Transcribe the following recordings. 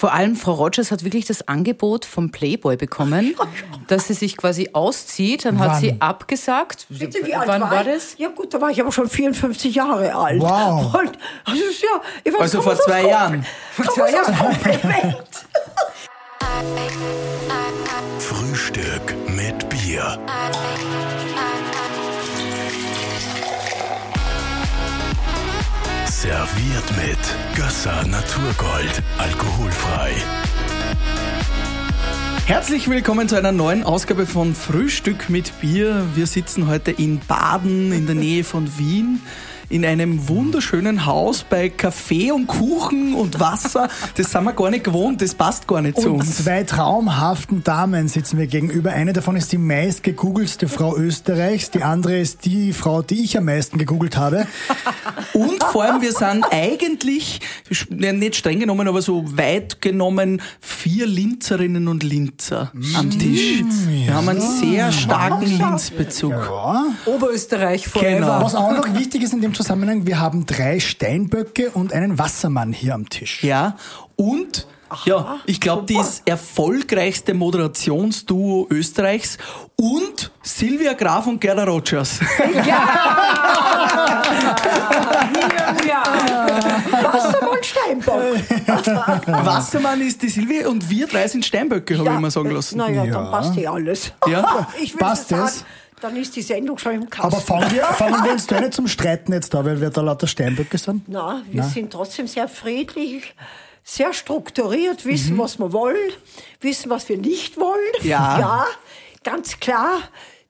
Vor allem Frau Rogers hat wirklich das Angebot vom Playboy bekommen, dass sie sich quasi auszieht. Dann hat Wann? sie abgesagt. Bitte, wie alt Wann war ich? das? Ja gut, da war ich aber schon 54 Jahre alt. Wow. Und, ist ja, ich weiß, Also vor zwei Jahren. Vor zwei Jahren. Kompliment. Frühstück mit Bier. Serviert mit Gösser Naturgold. Alkoholfrei. Herzlich willkommen zu einer neuen Ausgabe von Frühstück mit Bier. Wir sitzen heute in Baden in der Nähe von Wien in einem wunderschönen Haus bei Kaffee und Kuchen und Wasser. Das sind wir gar nicht gewohnt, das passt gar nicht zu Und uns. zwei traumhaften Damen sitzen mir gegenüber. Eine davon ist die meist gegoogelste Frau Österreichs. Die andere ist die Frau, die ich am meisten gegoogelt habe. Und vor allem, wir sind eigentlich, nicht streng genommen, aber so weit genommen, vier Linzerinnen und Linzer am Tisch. Wir haben einen sehr starken Linzbezug. Ja. Oberösterreich forever. Genau. Was auch noch wichtig ist in dem Zusammenhang, wir haben drei Steinböcke und einen Wassermann hier am Tisch. Ja, und ja, ich glaube, die ist erfolgreichste Moderationsduo Österreichs und Silvia Graf und Gerda Rogers. Wassermann Steinbock. Wassermann ist die Silvia und wir drei sind Steinböcke, habe ich immer sagen lassen. Naja, Ja. dann passt eh alles. Ja. Ich will Passt sagen, es? Dann ist die Sendung schon im Kasten. Aber fangen wir, fangen wir uns da nicht zum Streiten jetzt da, weil wir da lauter Steinböcke sind? Na, wir Na. sind trotzdem sehr friedlich, sehr strukturiert, wissen, Mhm. was wir wollen, wissen, was wir nicht wollen. Ja. Ja, ganz klar.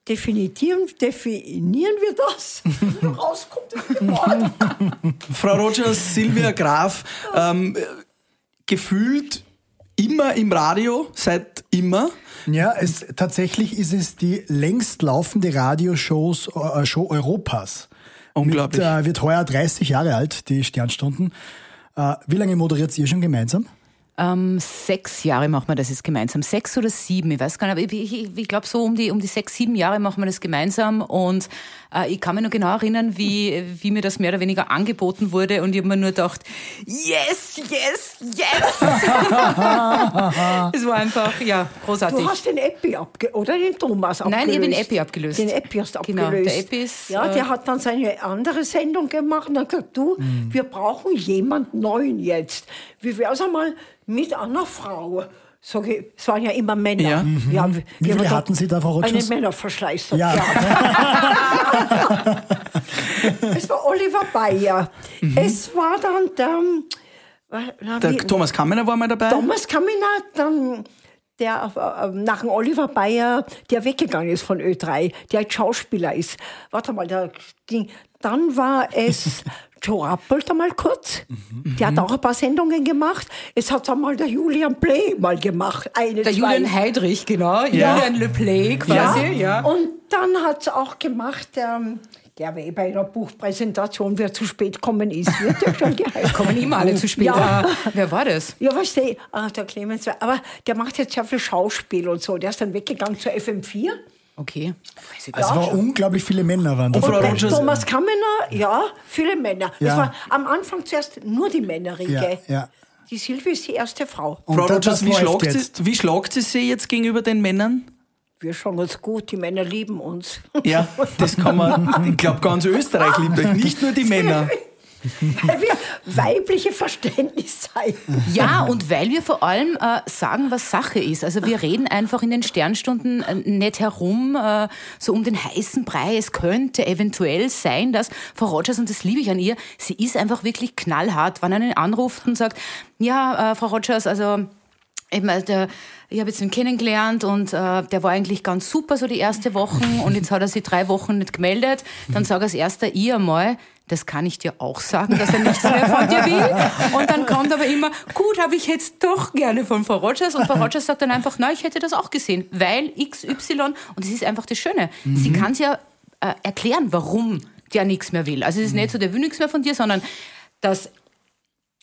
Definieren, definieren wir das. Rauskommt. Frau Rogers, Silvia Graf, ähm, äh, gefühlt immer im Radio, seit immer. Ja, es, tatsächlich ist es die längst laufende Radioshows äh, Show Europas. Unglaublich. Mit, äh, wird heuer 30 Jahre alt, die Sternstunden. Äh, wie lange moderiert ihr schon gemeinsam? Ähm, sechs Jahre machen wir das jetzt gemeinsam. Sechs oder sieben, ich weiß gar nicht. Aber ich, ich, ich glaube, so um die, um die sechs, sieben Jahre machen wir das gemeinsam. Und äh, ich kann mich noch genau erinnern, wie, wie mir das mehr oder weniger angeboten wurde. Und ich habe mir nur gedacht, yes, yes, yes. es war einfach, ja, großartig. Du hast den Epi abge oder den Thomas abgelöst? Nein, ich habe den Epi abgelöst. Den Epi hast du Genau, abgelöst. der Epi ist, ja, äh, der hat dann seine andere Sendung gemacht und hat gesagt, du, Mhm. wir brauchen jemand Neuen jetzt. Wie wär's einmal mit einer Frau? Sag ich, es waren ja immer Männer. Ja. Ja, Mhm. Wie viele hatten Sie da, Frau Einen Rogers? Männerverschleiß. Ja. es war Oliver Bayer. Es war dann der, na, Der wie- Thomas Kammener war mal dabei. Thomas Kaminer, dann der äh, nach dem Oliver Bayer, der weggegangen ist von Ö3, der jetzt Schauspieler ist. Warte mal, der. Dann war es Joe Rappelt einmal kurz. Der hat auch ein paar Sendungen gemacht. Es hat einmal der Julian Play mal gemacht. Eine, der zwei. Julian Heidrich, genau. Julian Le Play quasi, ja. Und dann hat es auch gemacht, ähm, der wer bei einer Buchpräsentation, wer zu spät kommen ist, wird ja schon geheißen. Kommen immer alle zu spät. Ja. Ah, wer war das? Ja, weißt du, ah, der Clemens, aber der macht jetzt sehr viel Schauspiel und so. Der ist dann weggegangen zur FM4. Okay. Gar Es nicht. war unglaublich viele Männer waren da. Frau Und Thomas Kammener, ja, viele Männer. Ja. Es war am Anfang zuerst nur die Männerriege. Ja, ja. Die Silvia ist die erste Frau. Und Frau Rogers, wie schlagt, sie, wie schlagt sie sich jetzt gegenüber den Männern? Wir schauen uns gut, die Männer lieben uns. Ja, das kann man, ich glaube, ganz Österreich liebt euch, nicht nur die Männer. Weil wir weibliche Verständnis zeigen. Ja, und weil wir vor allem äh, sagen, was Sache ist. Also wir reden einfach in den Sternstunden äh, nicht herum, äh, so um den heißen Brei. Es könnte eventuell sein, dass Frau Rogers, und das liebe ich an ihr, sie ist einfach wirklich knallhart, wenn einen anruft und sagt, ja, äh, Frau Rogers, also ich, mein, der, ich habe jetzt ihn kennengelernt und äh, der war eigentlich ganz super so die erste Woche und jetzt hat er sich drei Wochen nicht gemeldet. Dann sage als erster ich einmal, das kann ich dir auch sagen, dass er nichts mehr von dir will. Und dann kommt aber immer, gut, habe ich jetzt doch gerne von Frau Rogers. Und Frau Rogers sagt dann einfach, na, ich hätte das auch gesehen, weil XY, und das ist einfach das Schöne, sie kann es ja äh, erklären, warum der nichts mehr will. Also es ist nicht so, der will nichts mehr von dir, sondern dass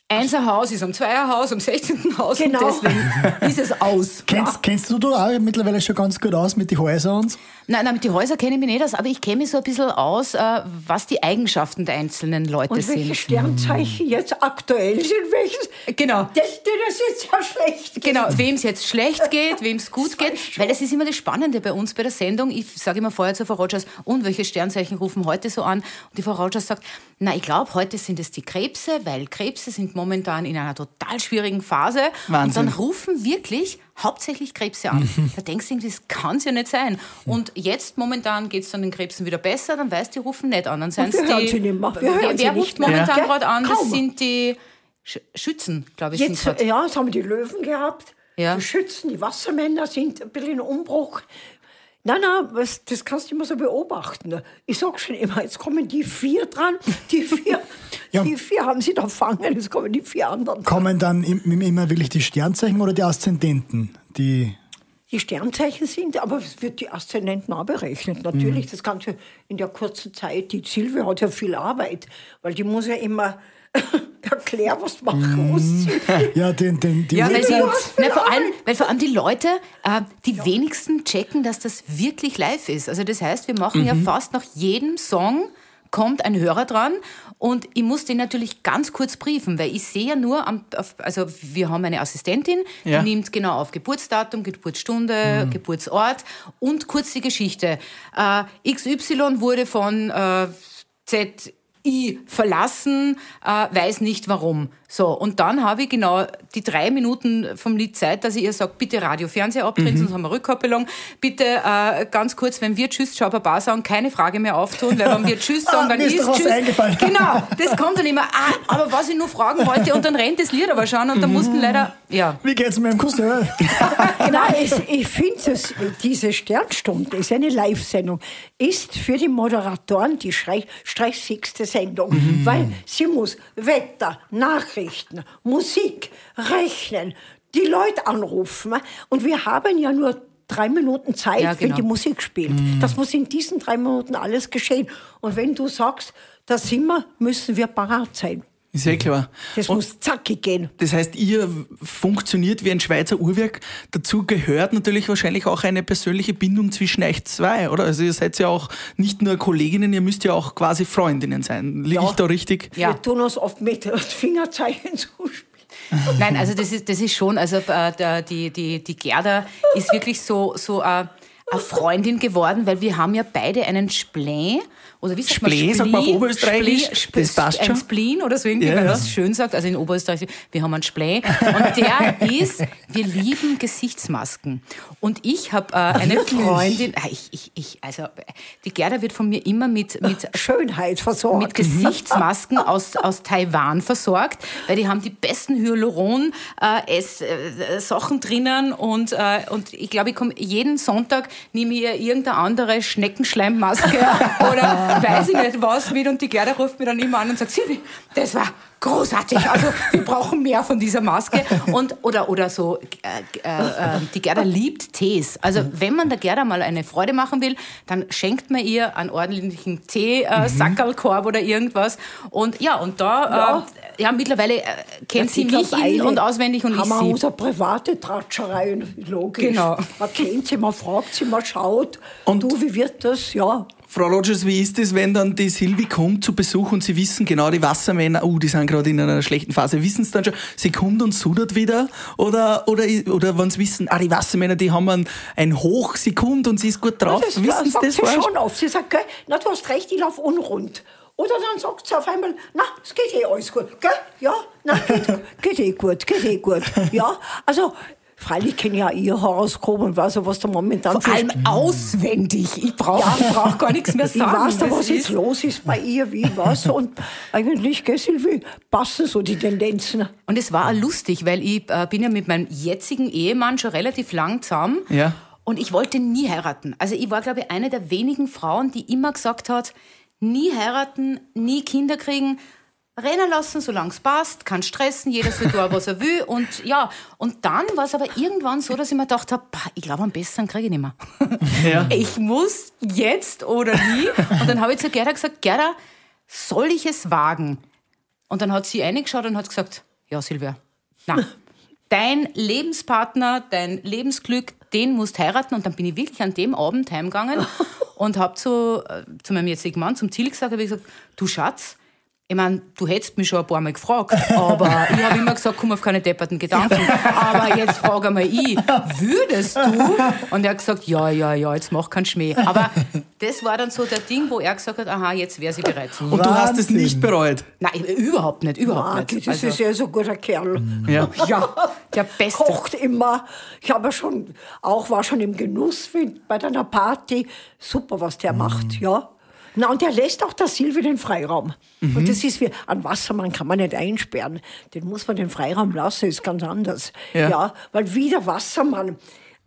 Einserhaus ist am Zweierhaus, am 16. Haus Genau. und deswegen ist es aus. Kennst, kennst du da auch mittlerweile schon ganz gut aus mit den Häusern und so? Nein, nein, mit den Häusern kenne ich mich nicht aus, aber ich kenne mich so ein bisschen aus, äh, was die Eigenschaften der einzelnen Leute Und welche sind. Sternzeichen jetzt aktuell sind, welches. Genau. Das, das ist ja schlecht. Genau, wem es jetzt schlecht geht, wem es gut geht. Weil das ist immer das Spannende bei uns bei der Sendung. Ich sage immer vorher zu Frau Rogers, und welche Sternzeichen rufen heute so an? Und die Frau Rogers sagt, na, ich glaube, heute sind es die Krebse, weil Krebse sind momentan in einer total schwierigen Phase. Wahnsinn. Und dann rufen wirklich hauptsächlich Krebse an. Da denkst du irgendwie, das kann es ja nicht sein. Und jetzt momentan geht es dann den Krebsen wieder besser, dann weißt du, die rufen nicht an. Dann sind's wir die, sie nicht mehr. Wir wer wer ruft mehr. momentan Ja. gerade an? Das Kaum. sind die Sch Schützen, glaube ich. Jetzt, sind ja, jetzt haben wir die Löwen gehabt. Ja. Die Schützen, die Wassermänner sind ein bisschen in Umbruch. Nein, nein, was, das kannst du immer so beobachten. Ich sag schon immer, jetzt kommen die vier dran. Die vier, Ja. die vier haben sie da fangen, jetzt kommen die vier anderen. dran. Kommen dann im- immer wirklich die Sternzeichen oder die Aszendenten? Die Die Sternzeichen sind, aber es wird die Aszendenten auch berechnet. Natürlich, das Ganze in der kurzen Zeit. Die Silvia hat ja viel Arbeit, weil die muss ja immer erklären, was du machen musst. ja, den, den, die Ja, weil, viel nein, vor allem, weil vor allem die Leute, äh, die wenigsten checken, dass das wirklich live ist. Also das heißt, wir machen ja fast nach jedem Song kommt ein Hörer dran und ich muss den natürlich ganz kurz briefen, weil ich sehe ja nur, am, auf, also wir haben eine Assistentin, Ja. die nimmt genau auf Geburtsdatum, Geburtsstunde, Geburtsort und kurz die Geschichte. Äh, XY wurde von äh, ZI verlassen, äh, weiß nicht warum. So, und dann habe ich genau die drei Minuten vom Lied Zeit, dass ich ihr sage, bitte Radio, Fernseher abdrehen, sonst haben wir Rückkoppelung. Bitte äh, ganz kurz, wenn wir Tschüss, Ciao, Baba sagen, keine Frage mehr auftun, weil wenn wir Tschüss sagen, Ah, dann mir ist ist Tschüss. eingefallen. Genau, das kommt dann immer, ah, aber was ich nur fragen wollte, und dann rennt das Lied aber schon und dann mussten leider, ja. Wie geht's mit dem Cousin? Genau, es, ich finde, es, diese Sternstunde ist eine Live-Sendung, ist für die Moderatoren die stressigste Sendung, weil sie muss Wetter, Nachrichten, Musik, rechnen, die Leute anrufen. Und wir haben ja nur drei Minuten Zeit, Ja, wenn genau. die Musik spielt. Das muss in diesen drei Minuten alles geschehen. Und wenn du sagst, da sind wir, müssen wir parat sein. Ist ja klar. Das Und muss zackig gehen. das heißt, ihr funktioniert wie ein Schweizer Uhrwerk. Dazu gehört natürlich wahrscheinlich auch eine persönliche Bindung zwischen euch zwei, oder? Also ihr seid ja auch nicht nur Kolleginnen, ihr müsst ja auch quasi Freundinnen sein. Liege Ja. ich da richtig? Ja. Wir tun uns oft mit Fingerzeichen zuspielen. Nein, also das ist, das ist schon, also äh, die, die, die Gerda ist wirklich so, so äh, eine Freundin geworden, weil wir haben ja beide einen Spleen. Oder wie sagt Spleen, man? sagt man auf? Oberösterreichisch? Spleen, Sp- Das passt Ein schon. Spleen oder so irgendwie, Ja, wenn man das schön sagt. Also in Oberösterreich, wir haben einen Spleen. Und der ist, wir lieben Gesichtsmasken. Und ich habe äh, eine Wirklich? Freundin, ah, ich, ich, ich, also die Gerda wird von mir immer mit, mit Schönheit versorgt. mit Gesichtsmasken aus, aus Taiwan versorgt, weil die haben die besten Hyaluron äh, äh, Sachen drinnen und, äh, und ich glaube, ich komme jeden Sonntag nehme ich irgendeine andere Schneckenschleimmaske oder weiß ich nicht was mit und die Gerda ruft mir dann immer an und sagt, Silvi, das war großartig, also wir brauchen mehr von dieser Maske. Und oder oder so äh, äh, äh, die Gerda liebt Tees. Also wenn man der Gerda mal eine Freude machen will, dann schenkt man ihr einen ordentlichen Tee äh, Sackerlkorb oder irgendwas. Und ja und da äh, ja mittlerweile äh, kennt sie mich in- und auswendig und ich haben wir sie. unsere private Tratscherei, logisch. Genau. Man kennt sie, man fragt sie, man schaut. Und- Und du, wie wird das? Ja, Frau Rogers, wie ist es, wenn dann die Silvi kommt zu Besuch und Sie wissen genau, die Wassermänner, oh, die sind gerade in einer schlechten Phase, wissen Sie dann schon, sie kommt und sudert wieder? Oder, oder, oder wenn Sie wissen, ah, die Wassermänner, die haben ein, ein Hoch, sie kommt und sie ist gut drauf, das wissen Sie sagt das sie schon oft. Sie sagt, gell, na, du hast recht, ich laufe unrund. Oder dann sagt sie auf einmal, na, es geht eh alles gut. Gell? Ja, na, geht, geht eh gut, geht eh gut. Ja, also, freilich kenne ich ja ihr Horoskop und weiß ja, was da momentan Vor allem auswendig. Ich brauche ich brauch gar nichts mehr Ich sagen. weiß da, was jetzt los ist bei ihr, wie was. Und eigentlich, gell, Silvi, passen so die Tendenzen. Und es war auch lustig, weil ich äh, bin ja mit meinem jetzigen Ehemann schon relativ lang zusammen. Ja. Und ich wollte nie heiraten. Also ich war, glaube ich, eine der wenigen Frauen, die immer gesagt hat, nie heiraten, nie Kinder kriegen, rennen lassen, solange es passt, kann stressen, jeder soll tun, was er will. Und ja, und dann war es aber irgendwann so, dass ich mir gedacht habe, "Pah, ich glaube, am besten kriege ich nicht mehr. Ja. Ich muss jetzt oder nie. Und dann habe ich zu Gerda gesagt, Gerda, soll ich es wagen? Und dann hat sie reingeschaut und hat gesagt, ja Silvia, na, dein Lebenspartner, dein Lebensglück, den musst heiraten. Und dann bin ich wirklich an dem Abend heimgegangen und habe zu, äh, zu meinem jetzigen Mann, zum Ziel gesagt, habe ich gesagt, du Schatz, ich meine, du hättest mich schon ein paar Mal gefragt, aber ich habe immer gesagt, komm auf keine depperten Gedanken. Aber jetzt frage mal ich, würdest du? Und er hat gesagt, ja, ja, ja, jetzt mach keinen Schmäh. Aber das war dann so der Ding, wo er gesagt hat, aha, jetzt wäre sie bereit. Und du hast es Wahnsinn. nicht bereut. Nein, überhaupt nicht, überhaupt Marc, nicht. das Also, ist ja so ein guter Kerl. Ja. ja, der Beste. Kocht immer. Ich habe schon, auch war schon im Genuss bei deiner Party. Super, was der macht, ja. Na, und der lässt auch der Silvi den Freiraum. Und das ist wie, ein Wassermann kann man nicht einsperren. Den muss man den Freiraum lassen, ist ganz anders. Ja. Ja, weil wie der Wassermann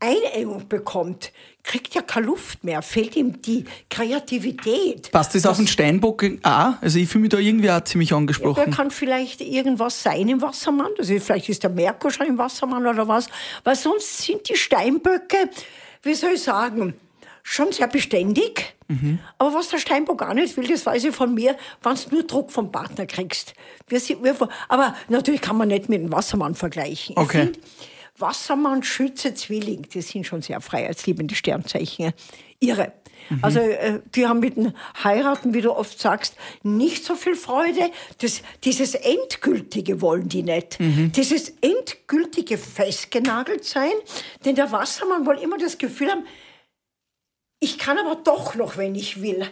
Einengung bekommt, kriegt er keine Luft mehr, fehlt ihm die Kreativität. Passt das auf den Steinbock auch? Also ich fühle mich da irgendwie auch ziemlich Der angesprochen. kann vielleicht irgendwas sein im Wassermann. Also vielleicht ist der Merkur schon im Wassermann oder was. Weil sonst sind die Steinböcke, wie soll ich sagen, schon sehr beständig. Aber was der Steinbock gar nicht will, das weiß ich von mir, wenn du nur Druck vom Partner kriegst. Wir sind, wir, aber natürlich kann man nicht mit dem Wassermann vergleichen. Ich Okay. find, Wassermann, Schütze, Zwilling, die sind schon sehr freiheitsliebende Sternzeichen. Irre. Also äh, die haben mit dem Heiraten, wie du oft sagst, nicht so viel Freude. Das, dieses Endgültige wollen die nicht. Dieses Endgültige festgenagelt sein. Denn der Wassermann will immer das Gefühl haben, ich kann aber doch noch, wenn ich will,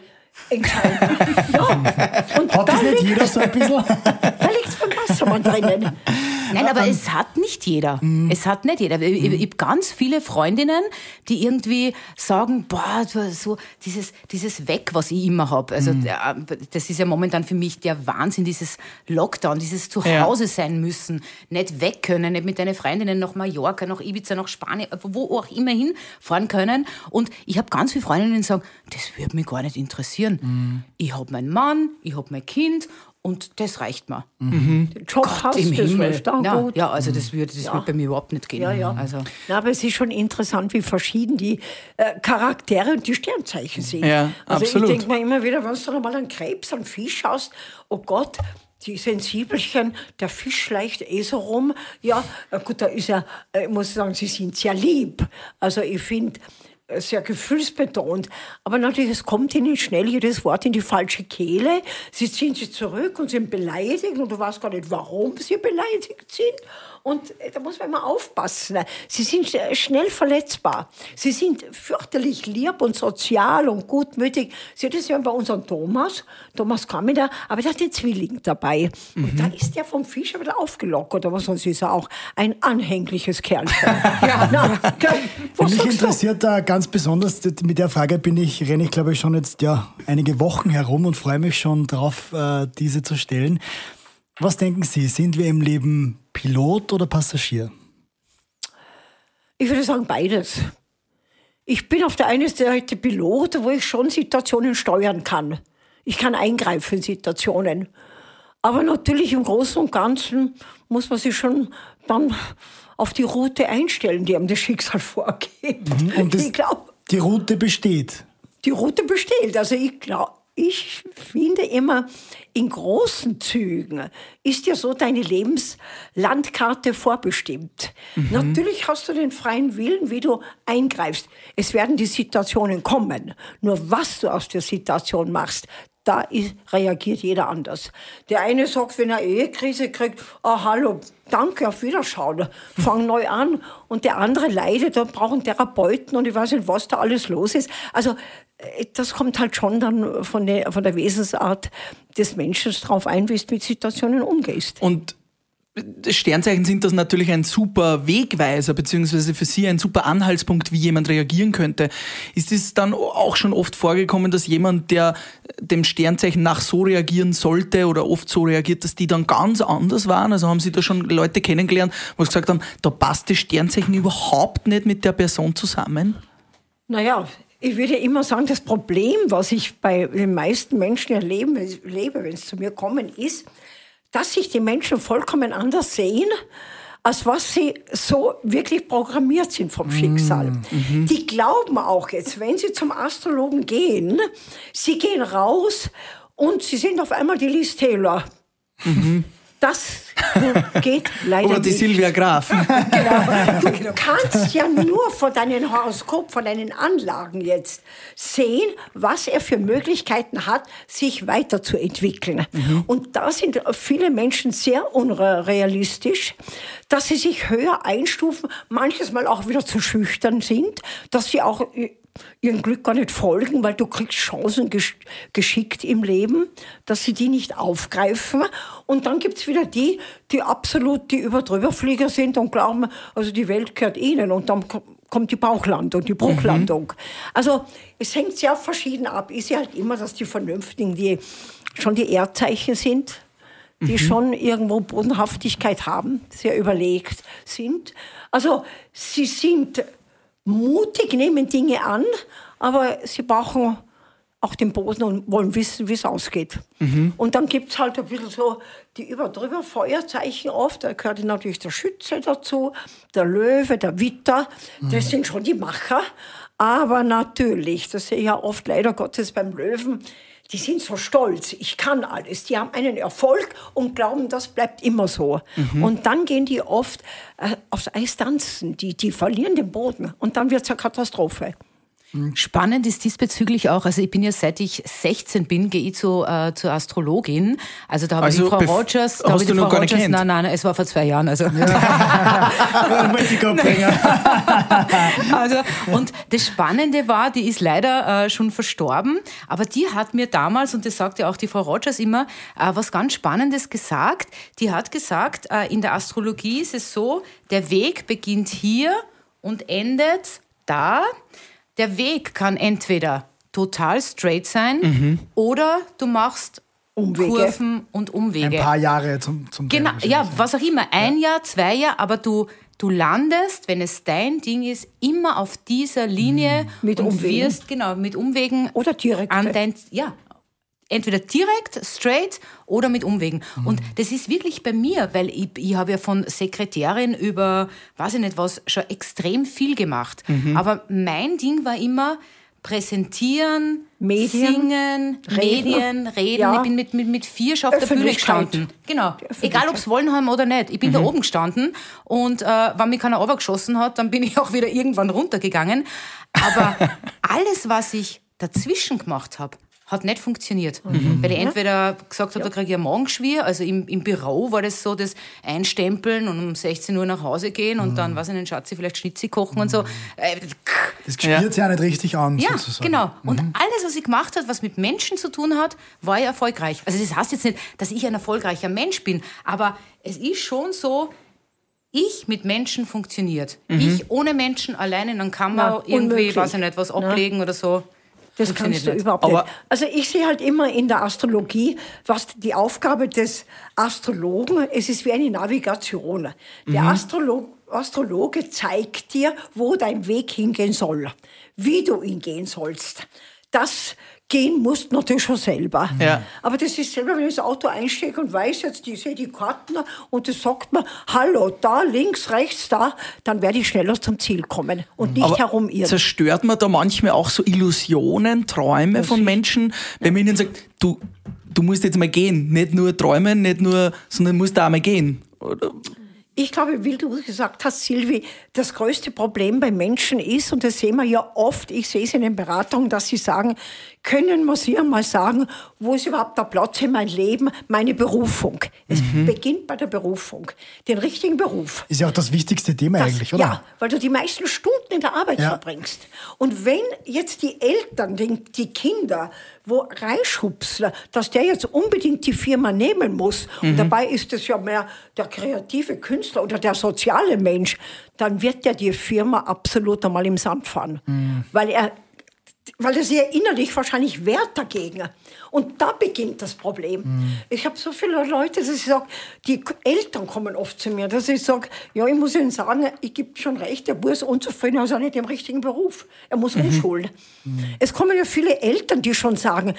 entscheiden. ja. Und Hat da das nicht liegt jeder so ein bisschen? da liegt's beim Wassermann drinnen. Nein, aber es hat nicht jeder. Es hat nicht jeder. Ich, ich, ich habe ganz viele Freundinnen, die irgendwie sagen, boah, so dieses, dieses Weg, was ich immer habe. Also der, das ist ja momentan für mich der Wahnsinn, dieses Lockdown, dieses Zuhause sein müssen, nicht weg können, nicht mit deinen Freundinnen nach Mallorca, nach Ibiza, nach Spanien, wo auch immer hinfahren können. Und ich habe ganz viele Freundinnen, die sagen, das würde mich gar nicht interessieren. Ich habe meinen Mann, ich habe mein Kind und das reicht mir. Den Job Gott hast im das Himmel. läuft auch Ja, gut. ja, also das würde das würd bei mir überhaupt nicht gehen. Ja, ja. Also, Na, aber es ist schon interessant, wie verschieden die äh, Charaktere und die Sternzeichen sind. Ja, also absolut. ich denke mir immer wieder, wenn du dann mal einen Krebs, einen Fisch hast, oh Gott, die Sensibelchen, der Fisch schleicht eh so rum. Ja, gut, da ist ja, äh, ich muss sagen, sie sind sehr lieb. Also ich finde, sehr gefühlsbetont. Aber natürlich, es kommt ihnen schnell jedes Wort in die falsche Kehle. Sie ziehen sich zurück und sind beleidigt und du weißt gar nicht, warum sie beleidigt sind. Und äh, da muss man immer aufpassen. Sie sind äh, schnell verletzbar. Sie sind fürchterlich lieb und sozial und gutmütig. Sie das ja bei unserem Thomas, Thomas Kamida, aber der hat den Zwilling dabei. Und da ist der vom Fischer wieder aufgelockert, aber sonst ist er auch ein anhängliches Kerlchen. ja, na, was Mich interessiert da ganz besonders, mit der Frage bin ich, renne ich glaube ich schon jetzt ja einige Wochen herum und freue mich schon drauf, äh, diese zu stellen. Was denken Sie, sind wir im Leben Pilot oder Passagier? Ich würde sagen beides. Ich bin auf der einen Seite Pilot, wo ich schon Situationen steuern kann. Ich kann eingreifen in Situationen. Aber natürlich im Großen und Ganzen muss man sich schon dann auf die Route einstellen, die einem das Schicksal vorgibt. Und das, ich glaube, die Route besteht. die Route besteht. Also ich glaube, ich finde immer, in großen Zügen ist ja so deine Lebenslandkarte vorbestimmt. Natürlich hast du den freien Willen, wie du eingreifst. Es werden die Situationen kommen. Nur was du aus der Situation machst, da ist, reagiert jeder anders. Der eine sagt, wenn er Ehekrise kriegt, ah, hallo, danke, auf Wiederschauen, fang neu an. Und der andere leidet und braucht einen Therapeuten und ich weiß nicht, was da alles los ist. Also, äh, das kommt halt schon dann von der, von der Wesensart des Menschen drauf ein, wie du mit Situationen umgehst. Und Sternzeichen sind das natürlich ein super Wegweiser, beziehungsweise für Sie ein super Anhaltspunkt, wie jemand reagieren könnte. Ist es dann auch schon oft vorgekommen, dass jemand, der dem Sternzeichen nach so reagieren sollte oder oft so reagiert, dass die dann ganz anders waren? Also haben Sie da schon Leute kennengelernt, wo Sie gesagt haben, da passt das Sternzeichen überhaupt nicht mit der Person zusammen? Naja, ich würde immer sagen, das Problem, was ich bei den meisten Menschen erleben, lebe, wenn sie zu mir kommen, ist, dass sich die Menschen vollkommen anders sehen, als was sie so wirklich programmiert sind vom Schicksal. Die glauben auch jetzt, wenn sie zum Astrologen gehen, sie gehen raus und sie sind auf einmal die Liz Taylor. Das geht leider Oder die nicht. Silvia Graf. Genau. Du kannst ja nur von deinem Horoskop, von deinen Anlagen jetzt sehen, was er für Möglichkeiten hat, sich weiterzuentwickeln. Und da sind viele Menschen sehr unrealistisch, dass sie sich höher einstufen, manches Mal auch wieder zu schüchtern sind, dass sie auch ihrem Glück gar nicht folgen, weil du kriegst Chancen gesch geschickt im Leben, dass sie die nicht aufgreifen. Und dann gibt's wieder die, die absolut die Überdrüberflieger sind und glauben, also die Welt gehört ihnen. Und dann ko- kommt die Bauchlandung, die Bruchlandung. Also es hängt sehr verschieden ab. Ist ja halt immer, dass die Vernünftigen, die schon die Erdzeichen sind, die schon irgendwo Bodenhaftigkeit haben, sehr überlegt sind. Also sie sind mutig, nehmen Dinge an, aber sie brauchen auch den Boden und wollen wissen, wie es ausgeht. Und dann gibt es halt ein bisschen so die überdrüber Feuerzeichen oft. Da gehört natürlich der Schütze dazu, der Löwe, der Witter. Das sind schon die Macher. Aber natürlich, das sehe ich ja oft leider Gottes beim Löwen, die sind so stolz, ich kann alles. Die haben einen Erfolg und glauben, das bleibt immer so. Und dann gehen die oft äh, aufs Eis tanzen, die, die verlieren den Boden und dann wird es eine Katastrophe. Spannend ist diesbezüglich auch, also ich bin ja seit ich 16 bin, gehe ich zu, äh, zur Astrologin. Also da habe Also ich Frau Rogers, da habe ich die Frau Rogers, kennt? nein, nein, nein, es war vor zwei Jahren. Also. Also, und das Spannende war, die ist leider äh, schon verstorben, aber die hat mir damals, und das sagt ja auch die Frau Rogers immer, äh, was ganz Spannendes gesagt. Die hat gesagt, äh, in der Astrologie ist es so, der Weg beginnt hier und endet da. Der Weg kann entweder total straight sein oder du machst Umwege. Kurven und Ein Umwege. paar Jahre zum, zum Genau, ja, was auch immer. Ein Jahr, zwei Jahre, aber du, du landest, wenn es dein Ding ist, immer auf dieser Linie Mit und Umwegen. wirst, genau, mit Umwegen Oder direkt. an dein, ja, entweder direkt, straight oder mit Umwegen. Und das ist wirklich bei mir, weil ich, ich habe ja von Sekretärin über, weiß ich nicht was, schon extrem viel gemacht. Aber mein Ding war immer präsentieren, Medien, singen, Redner. Medien, reden. Ja. Ich bin mit, mit, mit vier schon auf der Bühne gestanden. Genau. Egal, ob es wollen haben oder nicht. Ich bin da oben gestanden und äh, wenn mich keiner runtergeschossen hat, dann bin ich auch wieder irgendwann runtergegangen. Aber alles, was ich dazwischen gemacht habe, hat nicht funktioniert. Weil ich entweder gesagt habe, da kriege ich ein Magengeschwür, also im, im Büro war das so, das Einstempeln und um 16 Uhr nach Hause gehen und dann, weiß ich nicht, Schatzi, vielleicht Schnitzi kochen und so. Äh, Das spürt ja. ja nicht richtig an, ja, sozusagen. genau. Und alles, was ich gemacht habe, was mit Menschen zu tun hat, war ja erfolgreich. Also das heißt jetzt nicht, dass ich ein erfolgreicher Mensch bin, aber es ist schon so, ich mit Menschen funktioniert. Ich ohne Menschen alleine in einer Kammer Na, irgendwie, unmöglich. weiß ich nicht, was ablegen oder so. Das kannst du nicht. überhaupt Aber- nicht. Also ich sehe halt immer in der Astrologie, was die Aufgabe des Astrologen, es ist wie eine Navigation. Der Astrolo Astrologe zeigt dir, wo dein Weg hingehen soll, wie du ihn gehen sollst. Das gehen musst natürlich schon selber. Ja. Aber das ist selber, wenn ich ins Auto einsteige und weiß jetzt, ich sehe die Karten und das sagt mir, hallo, da, links, rechts, da, dann werde ich schneller zum Ziel kommen und nicht Aber herumirren. zerstört man da manchmal auch so Illusionen, Träume von Menschen, wenn man ihnen sagt, du, du musst jetzt mal gehen, nicht nur träumen, nicht nur, sondern musst da auch mal gehen. Oder? Ich glaube, wie du gesagt hast, Silvi, das größte Problem bei Menschen ist, und das sehen wir ja oft, ich sehe es in den Beratungen, dass sie sagen, können wir Sie einmal sagen, wo ist überhaupt der Platz in meinem Leben, meine Berufung? Es beginnt bei der Berufung, den richtigen Beruf. Ist ja auch das wichtigste Thema Das- eigentlich, oder? Ja, weil du die meisten Stunden in der Arbeit Ja. verbringst. Und wenn jetzt die Eltern, die, die Kinder, wo reinschubsen, dass der jetzt unbedingt die Firma nehmen muss, Mhm. und dabei ist es ja mehr der kreative Künstler oder der soziale Mensch, dann wird der die Firma absolut einmal im Sand fahren. Mhm. Weil er weil er sich innerlich wahrscheinlich wehrt dagegen. Und da beginnt das Problem. Ich habe so viele Leute, dass ich sage, die Eltern kommen oft zu mir, dass ich sage, ja, ich muss Ihnen sagen, ich gebe schon recht, der Bub ist unzufrieden, er ist auch nicht im richtigen Beruf. Er muss umschulen. Es kommen ja viele Eltern, die schon sagen,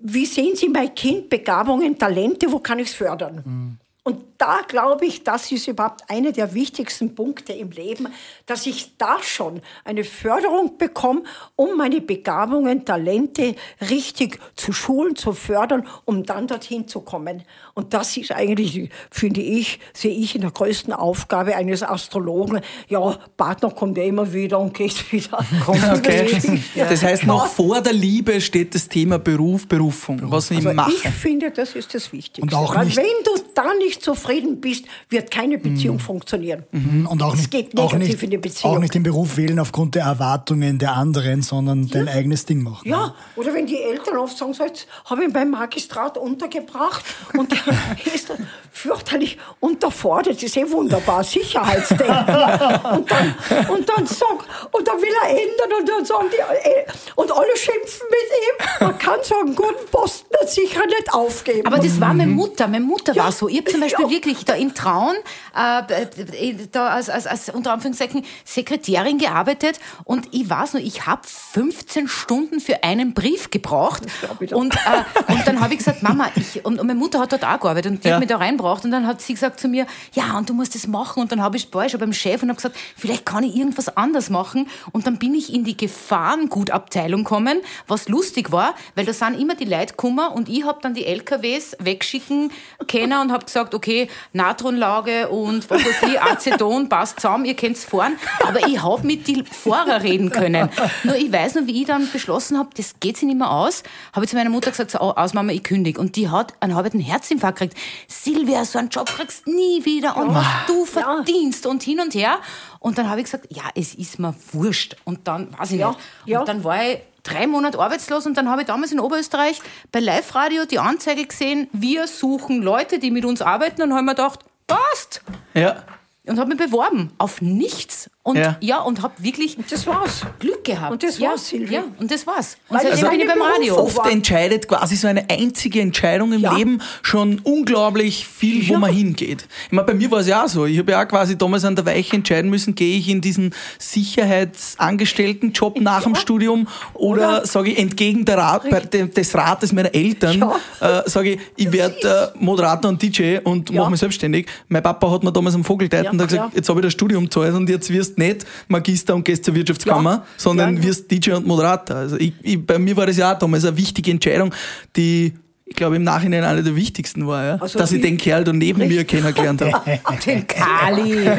wie sehen Sie mein Kind, Begabungen, Talente, wo kann ich es fördern? Und da glaube ich, das ist überhaupt einer der wichtigsten Punkte im Leben, dass ich da schon eine Förderung bekomme, um meine Begabungen, Talente richtig zu schulen, zu fördern, um dann dorthin zu kommen. Und das ist eigentlich, finde ich, sehe ich in der größten Aufgabe eines Astrologen. Ja, Partner kommt ja immer wieder und geht wieder. Okay. Das heißt, noch vor der Liebe steht das Thema Beruf, Berufung, was ich Also mache. ich finde, das ist das Wichtigste. Und auch Weil nicht- wenn du da nicht zufrieden bist, wird keine Beziehung funktionieren. Und auch Es nicht, geht auch, negativ nicht, in die Beziehung. auch nicht den Beruf wählen aufgrund der Erwartungen der anderen, sondern dein eigenes Ding machen. Ja, oder wenn die Eltern oft sagen, so, jetzt habe ich ihn beim Magistrat untergebracht und der ist dann fürchterlich unterfordert, das ist eh wunderbar, Sicherheitsdenken. und, dann, und dann sag, und dann will er ändern und dann sagen die, äh, und alle schimpfen mit ihm. Man kann so einen guten Posten sicher nicht aufgeben. Aber das war meine Mutter. Meine Mutter war so. Ich habe zum Beispiel Ja. wirklich da in Traun, äh, da als, als, als unter Anführungszeichen Sekretärin gearbeitet und ich weiß noch, ich habe 15 Stunden für einen Brief gebraucht. ich. Und, äh, und dann habe ich gesagt, Mama, ich, und, und meine Mutter hat dort auch gearbeitet und die Ja. hat mich da reingebracht und dann hat sie gesagt zu mir, ja, und du musst das machen. Und dann habe ich, ich schon beim Chef und habe gesagt, vielleicht kann ich irgendwas anders machen. Und dann bin ich in die Gefahrengutabteilung gekommen, was lustig war, weil da sind immer die Leute gekommen und ich habe dann die LKWs wegschicken können und habe gesagt, okay, Natronlauge und was weiß ich, Aceton passt zusammen, ihr könnt's fahren. Aber ich habe mit die Fahrer reden können. Nur ich weiß noch, wie ich dann beschlossen habe, das geht sich nicht mehr aus, habe ich zu meiner Mutter gesagt, so, oh, aus Mama, ich kündige. Und die hat einen halben Herzinfarkt gekriegt. Silvia, so einen Job kriegst du nie wieder und was du verdienst und hin und her. Und dann habe ich gesagt, ja, es ist mir wurscht. Und dann, weiß ich Ja, nicht. ja. Und dann war ich drei Monate arbeitslos und dann habe ich damals in Oberösterreich bei Live Radio die Anzeige gesehen, wir suchen Leute, die mit uns arbeiten und haben mir gedacht, passt. Ja. Und habe mich beworben auf nichts. Und Ja. ja, und habe wirklich das war's. Glück gehabt. Und das ja, war's, Silvi. Ja, und das war's. Und seitdem das bin ich beim Radio. Oft entscheidet quasi so eine einzige Entscheidung im Ja. Leben schon unglaublich viel, wo Ja. man hingeht. Ich meine, bei mir war es ja auch so. Ich habe ja auch quasi damals an der Weiche entscheiden müssen, gehe ich in diesen Sicherheitsangestellten-Job nach dem Studium oder, Oder- sage ich entgegen der Rat, des Rates meiner Eltern, Ja. äh, sage ich, ich werde äh, Moderator und DJ und Ja. mache mich selbstständig. Mein Papa hat mir damals am Vogelteiten Ja, gesagt, ja. jetzt habe ich das Studium gezahlt und jetzt wirst nicht Magister und gehst zur Wirtschaftskammer, Ja. sondern Ja. wirst DJ und Moderator. Also ich, ich, bei mir war das ja auch damals eine wichtige Entscheidung, die ich glaube im Nachhinein eine der wichtigsten war, ja? Also dass ich den Kerl da neben mir kennengelernt habe. Den Kali.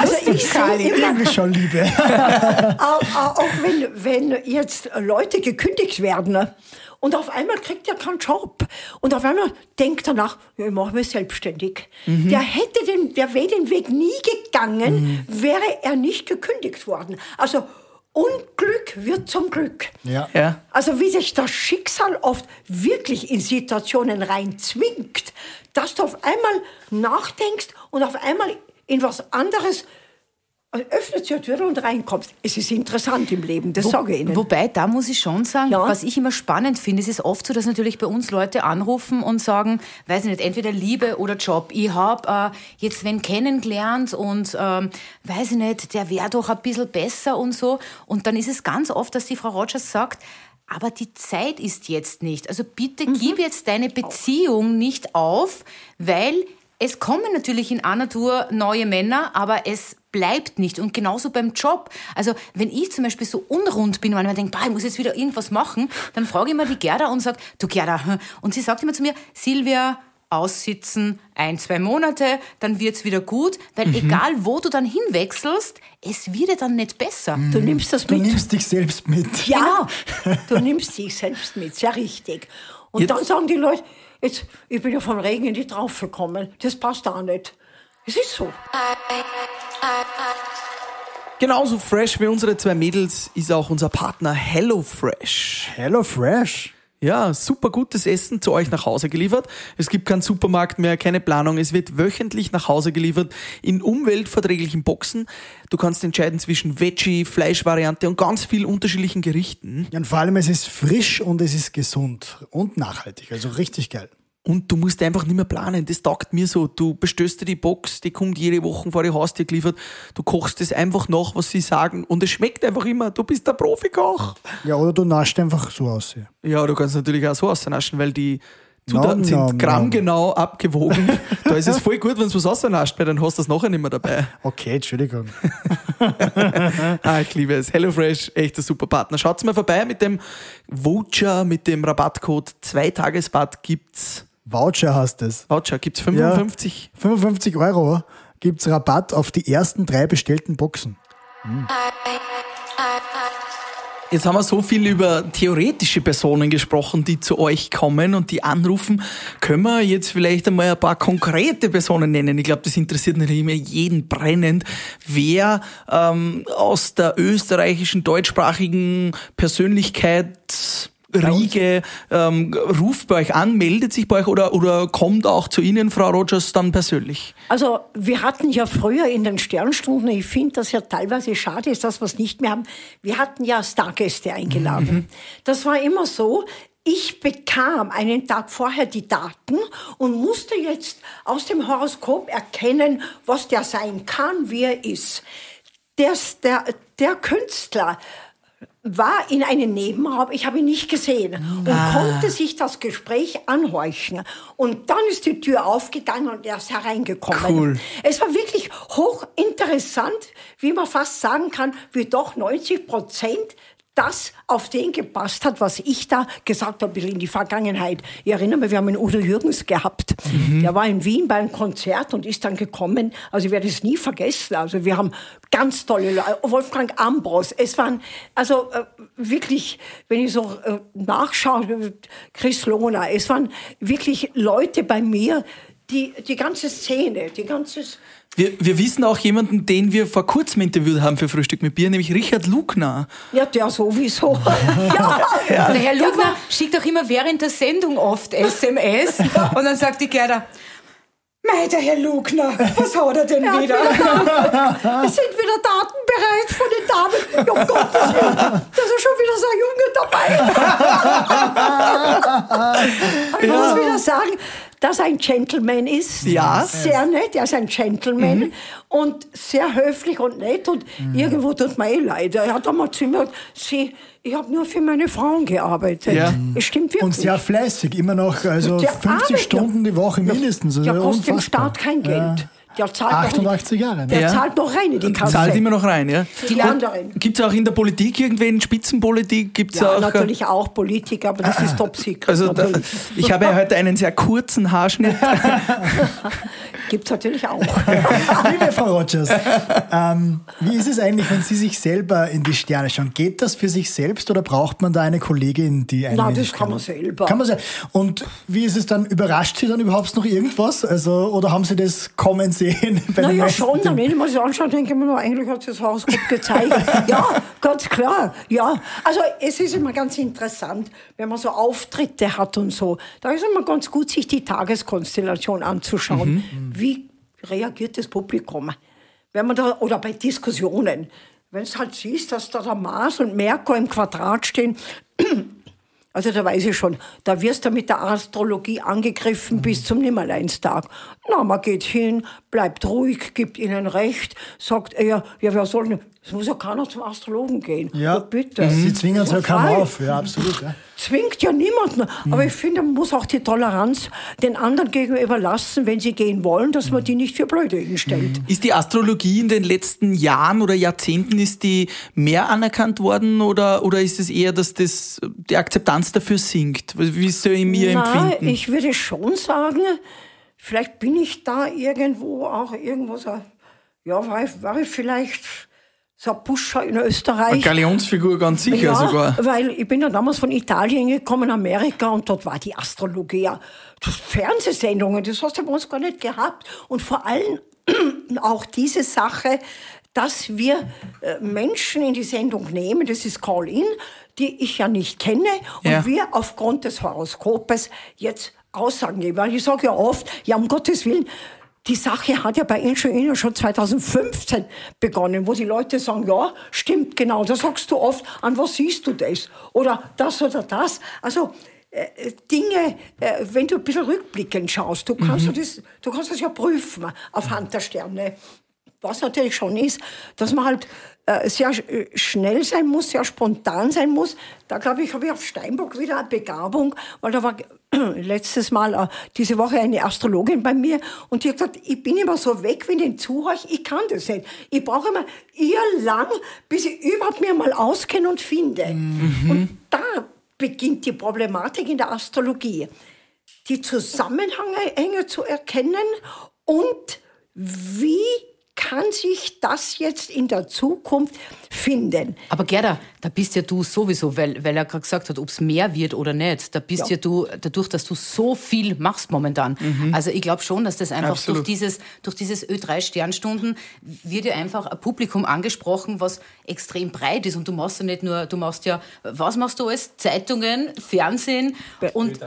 Also ich sehe immer, schon Liebe. auch, auch auch wenn, wenn jetzt Leute gekündigt werden ne, und auf einmal kriegt er keinen Job und auf einmal denkt er nach, ich mache mich selbstständig. Der hätte den, der wäre den Weg nie gegangen, wäre er nicht gekündigt worden. Also Unglück wird zum Glück. Ja. Ja. Also wie sich das Schicksal oft wirklich in Situationen rein zwingt, dass du auf einmal nachdenkst und auf einmal in was anderes öffnet sich die Tür und reinkommst. Es ist interessant im Leben, das sage ich Ihnen. Wobei, da muss ich schon sagen, Ja. was ich immer spannend finde, es ist oft so, dass natürlich bei uns Leute anrufen und sagen, weiß ich nicht, entweder Liebe oder Job. Ich habe äh, jetzt wen kennengelernt und ähm, weiß ich nicht, der wäre doch ein bisschen besser und so. Und dann ist es ganz oft, dass die Frau Rogers sagt, aber die Zeit ist jetzt nicht. Also bitte gib jetzt deine Beziehung nicht auf, weil es kommen natürlich in einer Tour neue Männer, aber es bleibt nicht. Und genauso beim Job. Also, wenn ich zum Beispiel so unrund bin, weil ich mir denke, ich muss jetzt wieder irgendwas machen, dann frage ich immer die Gerda und sage, du Gerda, und sie sagt immer zu mir, Silvia, aussitzen, ein, zwei Monate, dann wird's wieder gut, weil egal wo du dann hinwechselst, es wird dir dann nicht besser. du nimmst das Du mit. nimmst dich selbst mit. Ja, du nimmst dich selbst mit, sehr richtig. Und Jetzt- dann sagen die Leute, jetzt, ich bin ja vom Regen in die Traufe gekommen, das passt auch nicht. Es ist so. Genauso fresh wie unsere zwei Mädels ist auch unser Partner HelloFresh. Hello Fresh. Ja, super gutes Essen zu euch nach Hause geliefert. Es gibt keinen Supermarkt mehr, keine Planung. Es wird wöchentlich nach Hause geliefert in umweltverträglichen Boxen. Du kannst entscheiden zwischen Veggie, Fleischvariante und ganz viel unterschiedlichen Gerichten. Ja, und vor allem, es ist frisch und es ist gesund und nachhaltig. Also richtig geil. Und du musst einfach nicht mehr planen. Das taugt mir so. Du bestößt dir die Box, die kommt jede Woche vor die Haustür geliefert. Du kochst es einfach nach, was sie sagen. Und es schmeckt einfach immer. Du bist der Profikoch. Ja, oder du nascht einfach so aus. Ja. Du kannst natürlich auch so ausnaschen, weil die, Zutaten Nom, sind nom, grammgenau abgewogen. da ist es voll gut, wenn du was rausnascht, weil dann hast du das nachher nicht mehr dabei. Okay, Entschuldigung. Ah, ich liebe es. HelloFresh, echt ein super Partner. Schaut mal vorbei mit dem Voucher, mit dem Rabattcode Zweitagesbad gibt's Voucher hast es. Voucher, gibt's 55. 55 Euro gibt's Rabatt auf die ersten drei bestellten Boxen. Jetzt haben wir so viel über theoretische Personen gesprochen, die zu euch kommen und die anrufen. Können wir jetzt vielleicht einmal ein paar konkrete Personen nennen? Ich glaube, das interessiert natürlich immer jeden brennend. Wer ähm, aus der österreichischen deutschsprachigen Persönlichkeit Riege ähm, ruft bei euch an, meldet sich bei euch oder, oder kommt auch zu Ihnen, Frau Rogers, dann persönlich? Also wir hatten ja früher in den Sternstunden, ich finde das ja teilweise schade ist, dass wir es nicht mehr haben, wir hatten ja Stargäste eingeladen. Das war immer so, ich bekam einen Tag vorher die Daten und musste jetzt aus dem Horoskop erkennen, was der sein kann, wie er ist. Der, der, der Künstler war in einem Nebenraum, ich habe ihn nicht gesehen und konnte sich das Gespräch anhorchen. Und dann ist die Tür aufgegangen und er ist hereingekommen. Cool. Es war wirklich hochinteressant, wie man fast sagen kann, wie doch 90 Prozent das auf den gepasst hat, was ich da gesagt habe, in die Vergangenheit. Ich erinnere mich, wir haben einen Udo Jürgens gehabt. Der war in Wien bei einem Konzert und ist dann gekommen. Also ich werde es nie vergessen. Also wir haben ganz tolle Leute. Wolfgang Ambros. Es waren, also äh, wirklich, wenn ich so äh, nachschaue, Chris Lohner. Es waren wirklich Leute bei mir, die, die ganze Szene, die ganze Wir, wir wissen auch jemanden, den wir vor kurzem interviewt haben für Frühstück mit Bier, nämlich Richard Lugner. Ja, der sowieso. ja. Der Herr Lugner schickt auch immer während der Sendung oft SMS und dann sagt die Gerda, Mei, der Herr Lugner, was hat er denn Er wieder? wieder es sind wieder Daten bereit von den Damen. Ja, um Gottes Willen, da ist schon wieder so ein Junge dabei. ich muss wieder sagen, dass er ein Gentleman ist. Ja. Sehr nett, er ist ein Gentleman und sehr höflich und nett und irgendwo tut mir eh leid. Er hat einmal zu mir gesagt, sie, ich habe nur für meine Frauen gearbeitet. Ja. Es stimmt wirklich. Und sehr fleißig, immer noch also Der 50 arbeitet Stunden die Woche mindestens. Also Der kostet dem. Staat kein Geld. Der zahlt noch 88 Jahre. Der Ne? Ja. zahlt noch rein in die Kasse. Zahlt immer noch rein, ja? Die anderen. Gibt es auch in der Politik irgendwen, Spitzenpolitik? Gibt's Ja, auch, äh, natürlich auch Politiker, aber das ist top secret. Also da, ich habe ja heute einen sehr kurzen Haarschnitt. Gibt's natürlich auch. Liebe Frau Rogers, ähm, wie ist es eigentlich, wenn Sie sich selber in die Sterne schauen? Geht das für sich selbst oder braucht man da eine Kollegin, die einen Nein, das kann man selber. Kann man selber. Und wie ist es dann? Überrascht Sie dann überhaupt noch irgendwas? Also, oder haben Sie das kommen sehen? Bei Naja, schon. Dann, wenn ich mir das anschaue, denke ich mir nur, eigentlich hat das Horoskop gezeigt. ja, ganz klar. Ja, also es ist immer ganz interessant, wenn man so Auftritte hat und so. Da ist immer ganz gut, sich die Tageskonstellation anzuschauen. Wie reagiert das Publikum? Wenn man da, oder bei Diskussionen. Wenn es halt siehst, dass da der Mars und Merkur im Quadrat stehen, also da weiß ich schon, da wirst du mit der Astrologie angegriffen bis zum Nimmerleinstag. Na, man geht hin, bleibt ruhig, gibt ihnen recht, sagt er, ja, wer soll denn, es muss ja keiner zum Astrologen gehen. Ja, bitte. Sie zwingen es ja kaum auf. Ja, absolut. Ja. Zwingt ja niemanden. Aber ich finde, man muss auch die Toleranz den anderen gegenüber überlassen, wenn sie gehen wollen, dass man die nicht für blöde hinstellt. Ist die Astrologie in den letzten Jahren oder Jahrzehnten ist die mehr anerkannt worden oder, oder ist es eher, dass das, die Akzeptanz dafür sinkt? Wie ist so in mir Nein, empfinden? ich würde schon sagen, vielleicht bin ich da irgendwo auch irgendwo so, ja, war ich, war ich vielleicht so ein Pusher in Eine Österreich. Galionsfigur ganz sicher ja, sogar. weil ich bin ja damals von Italien gekommen, Amerika, und dort war die Astrologie, Fernsehsendungen, das hast du bei uns gar nicht gehabt. Und vor allem auch diese Sache, dass wir äh, Menschen in die Sendung nehmen, das ist Call-In, die ich ja nicht kenne, und Ja. wir aufgrund des Horoskopes jetzt Aussagen geben. Weil ich sage ja oft, ja, um Gottes Willen, die Sache hat ja bei Ihnen schon 2015 begonnen, wo die Leute sagen, ja, stimmt, genau, da sagst du oft, an was siehst du das? Oder das oder das. Also äh, Dinge, äh, wenn du ein bisschen rückblickend schaust, du kannst, das, du kannst das ja prüfen auf Hand der Sterne. Was natürlich schon ist, dass man halt äh, sehr sch- schnell sein muss, sehr spontan sein muss. Da glaube ich, habe ich auf Steinbock wieder eine Begabung, weil da war letztes Mal, äh, diese Woche eine Astrologin bei mir und die hat gesagt, ich bin immer so weg, wenn ich den zuhöre, ich kann das nicht. Ich brauche immer ihr lang, bis ich überhaupt mir mal auskenne und finde. Mhm. Und da beginnt die Problematik in der Astrologie. Die Zusammenhänge zu erkennen und wie kann sich das jetzt in der Zukunft finden? Aber Gerda, da bist ja du sowieso, weil, weil er gerade gesagt hat, ob es mehr wird oder nicht, da bist ja. Ja. du, dadurch, dass du so viel machst momentan. Also ich glaube schon, dass das einfach Absolut. durch dieses, durch dieses Ö3 Sternstunden wird ja einfach ein Publikum angesprochen, was extrem breit ist. Und du machst ja nicht nur, du machst ja, was machst du alles? Zeitungen, Fernsehen und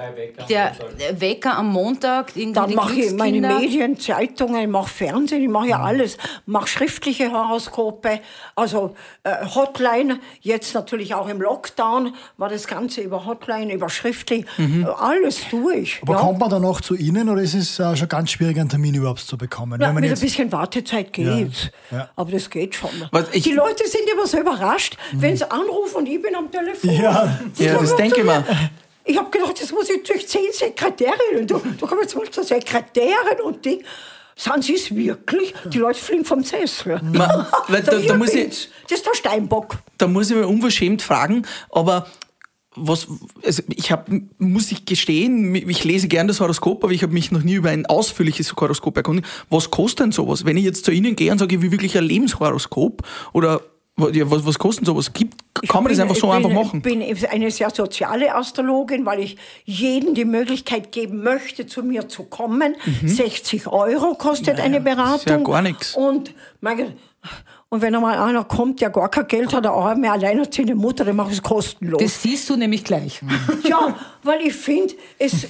der Wecker am Montag, Dann mache ich meine Glückskinder. Medien, Zeitungen, ich mache Fernsehen, ich mache ja alles. Mache schriftliche Horoskope, also äh, Hotline, jetzt natürlich auch im Lockdown war das Ganze über Hotline, über schriftlich, äh, alles durch. Aber ja. kommt man dann auch zu Ihnen oder ist es äh, schon ganz schwierig, einen Termin überhaupt zu bekommen? Ja, Wenn man mit jetzt, ein bisschen Wartezeit geht. Ja. Aber das geht schon. Was ich- die Leute sind immer so überrascht, wenn sie anrufen und ich bin am Telefon. Ja. Ja, das denke ich mir. Ich habe gedacht, das muss ich durch zehn Sekretärinnen. Du, du kommst jetzt mal zur Sekretärin und Ding. Sind sie es wirklich? Die Leute fliegen vom Sessel. Ma- weil da- da ja, muss ich-. Das ist der Steinbock. da muss ich mal unverschämt fragen, aber was, also ich habe, muss ich gestehen, ich lese gern das Horoskop, aber ich habe mich noch nie über ein ausführliches Horoskop erkundigt. Was kostet denn sowas? Wenn ich jetzt zu Ihnen gehe und sage, ich will wirklich ein Lebenshoroskop oder was, was kostet sowas? Gibt, kann man das bin- einfach so ich einfach bin, machen? Ich bin eine sehr soziale Astrologin, weil ich jedem die Möglichkeit geben möchte, zu mir zu kommen. 60 Euro kostet eine Beratung. Mhm. ist ja gar nix. Und, mein und wenn einmal einer kommt, der gar kein Geld hat, eine arme, alleinerziehende Mutter, dann mache ich es kostenlos. Das siehst du nämlich gleich. ja, weil ich finde, es, äh,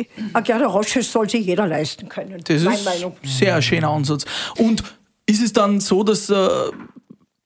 äh, eine Gerda Roche soll sich jeder leisten können. Das Meine ist Meinung. sehr ein schöner Ansatz. Und ist es dann so, dass äh,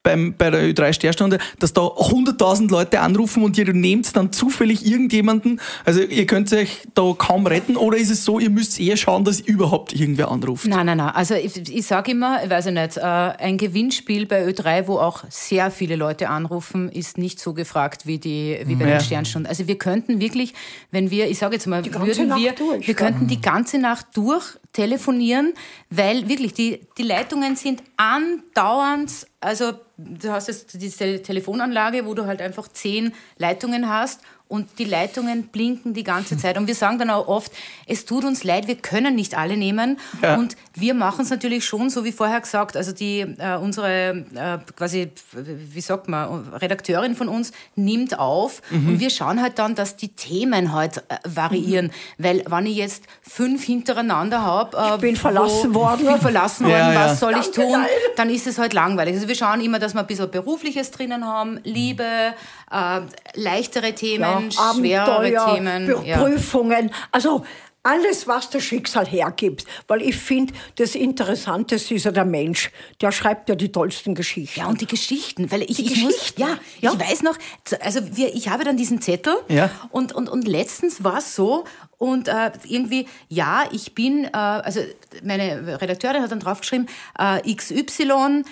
beim, bei der Ö3-Sternstunde, dass da 100.000 Leute anrufen und ihr nehmt dann zufällig irgendjemanden, also ihr könnt euch da kaum retten, oder ist es so, ihr müsst eher schauen, dass überhaupt irgendwer anruft? Nein, nein, nein. Also ich, ich sage immer, ich weiß ich nicht, äh, ein Gewinnspiel bei Ö3, wo auch sehr viele Leute anrufen, ist nicht so gefragt wie, die, wie bei Ja. den Sternstunden. Also wir könnten wirklich, wenn wir, ich sage jetzt mal, würden wir, durch, wir könnten die ganze Nacht durch telefonieren, weil wirklich die, die Leitungen sind andauernd, also du hast jetzt diese Telefonanlage, wo du halt einfach zehn Leitungen hast und die Leitungen blinken die ganze Zeit. Und wir sagen dann auch oft, es tut uns leid, wir können nicht alle nehmen. Ja. Und wir machen es natürlich schon, so wie vorher gesagt, also die, äh, unsere, äh, quasi, wie sagt man, Redakteurin von uns nimmt auf Mhm. und wir schauen halt dann, dass die Themen halt äh, variieren. Weil wenn ich jetzt fünf hintereinander habe, äh, Ich bin verlassen wo, worden. Ich bin verlassen worden, Ja, ja. was soll ich Danke, tun? nein. Dann ist es halt langweilig. Also wir schauen immer, dass wir ein bisschen Berufliches drinnen haben, Liebe, äh, leichtere Themen, schwerere Abenteuer, Themen. Ja. Prüfungen, also alles, was das Schicksal hergibt. Weil ich finde, das Interessanteste ist ja der Mensch. Der schreibt ja die tollsten Geschichten. Ja, und die Geschichten, weil ich, Die ich muss, Geschichten, ja, ja. ich weiß noch, also wir, ich habe dann diesen Zettel Ja. und, und, und letztens war es so und äh, irgendwie, ja, ich bin, äh, also meine Redakteurin hat dann draufgeschrieben, äh, XY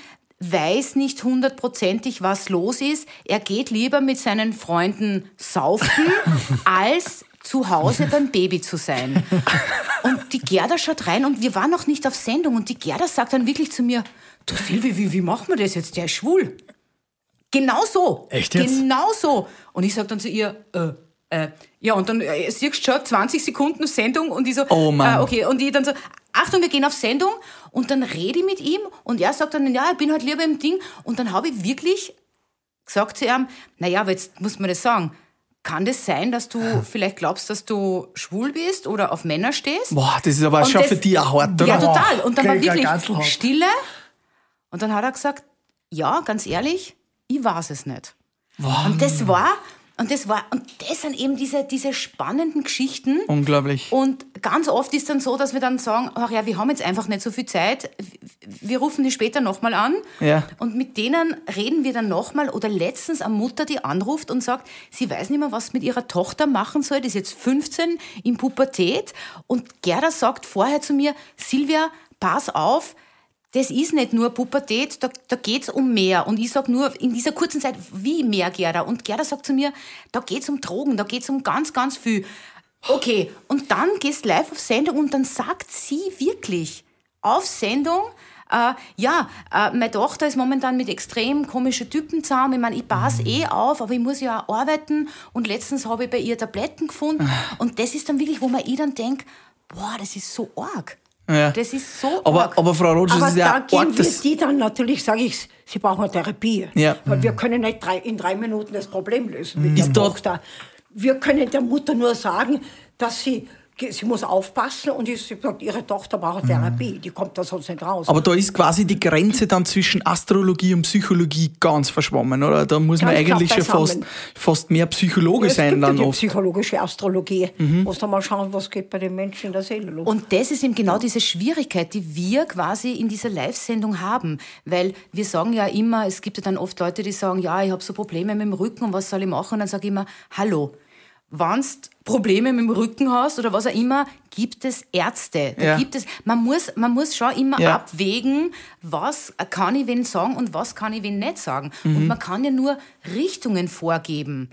weiß nicht hundertprozentig, was los ist. Er geht lieber mit seinen Freunden saufen, als zu Hause beim Baby zu sein. Und die Gerda schaut rein und wir waren noch nicht auf Sendung und die Gerda sagt dann wirklich zu mir, du Silvi, wie, wie machen wir das jetzt? Der ist schwul. Genau so. Echt jetzt? Genau so. Und ich sag dann zu ihr, äh, äh, ja, und dann äh, siehst du schon 20 Sekunden Sendung und ich so, Oh Mann. Äh, okay, und ich dann so, Achtung, wir gehen auf Sendung und dann rede ich mit ihm und er sagt dann, ja, ich bin halt lieber im Ding und dann habe ich wirklich gesagt zu ihm, naja, aber jetzt muss man das sagen, kann das sein, dass du vielleicht glaubst, dass du schwul bist oder auf Männer stehst? Boah, das ist aber Und schon das- für dich auch hart, oder? Ja, total. Und dann war wirklich. Stille. Und dann hat er gesagt, ja, ganz ehrlich, ich weiß es nicht. Und das war, und das war, und das sind eben diese, diese spannenden Geschichten. Unglaublich. Und ganz oft ist dann so, dass wir dann sagen, ach ja, wir haben jetzt einfach nicht so viel Zeit, wir rufen die später nochmal an. Ja. Und mit denen reden wir dann nochmal. Oder letztens eine Mutter, die anruft und sagt, sie weiß nicht mehr, was mit ihrer Tochter machen soll, die ist jetzt 15 in Pubertät. Und Gerda sagt vorher zu mir, Silvia, pass auf, das ist nicht nur Pubertät, da, da geht's um mehr. Und ich sag nur, in dieser kurzen Zeit, wie mehr, Gerda? Und Gerda sagt zu mir, da geht's um Drogen, da geht's um ganz, ganz viel. Okay, und dann gehst live auf Sendung und dann sagt sie wirklich auf Sendung, äh, ja, äh, meine Tochter ist momentan mit extrem komischen Typen zusammen. Ich meine, ich passe eh auf, aber ich muss ja auch arbeiten. Und letztens habe ich bei ihr Tabletten gefunden. Und das ist dann wirklich, wo man ich dann denkt, boah, das ist so arg. Ja. Das ist so Aber, arg. aber Frau Rogers, Aber ist da ja gehen arg, wir die dann natürlich, sage ich, sie brauchen eine Therapie. Ja. Weil wir können nicht drei, in drei Minuten das Problem lösen mit Ist der Tochter. Wir können der Mutter nur sagen, dass sie, sie muss aufpassen und sie sagt, ihre Tochter braucht eine Therapie. Die kommt da sonst nicht raus. aber da ist quasi die Grenze dann zwischen Astrologie und Psychologie ganz verschwommen, oder? Da muss man Ganz eigentlich schon fast, fast mehr Psychologe es sein gibt ja dann die oft. psychologische Astrologie. Muss da mal schauen, was geht bei den Menschen in der Seele los. Und das ist eben genau diese Schwierigkeit, die wir quasi in dieser Live-Sendung haben. Weil wir sagen ja immer, es gibt ja dann oft Leute, die sagen, ja, ich habe so Probleme mit dem Rücken und was soll ich machen? Und dann sage ich immer, hallo, wenn du Probleme mit dem Rücken hast oder was auch immer, gibt es Ärzte. Da Ja. gibt es, man, muss, man muss schon immer Ja. abwägen, was kann ich wen sagen und was kann ich wen nicht sagen. Mhm. Und man kann ja nur Richtungen vorgeben.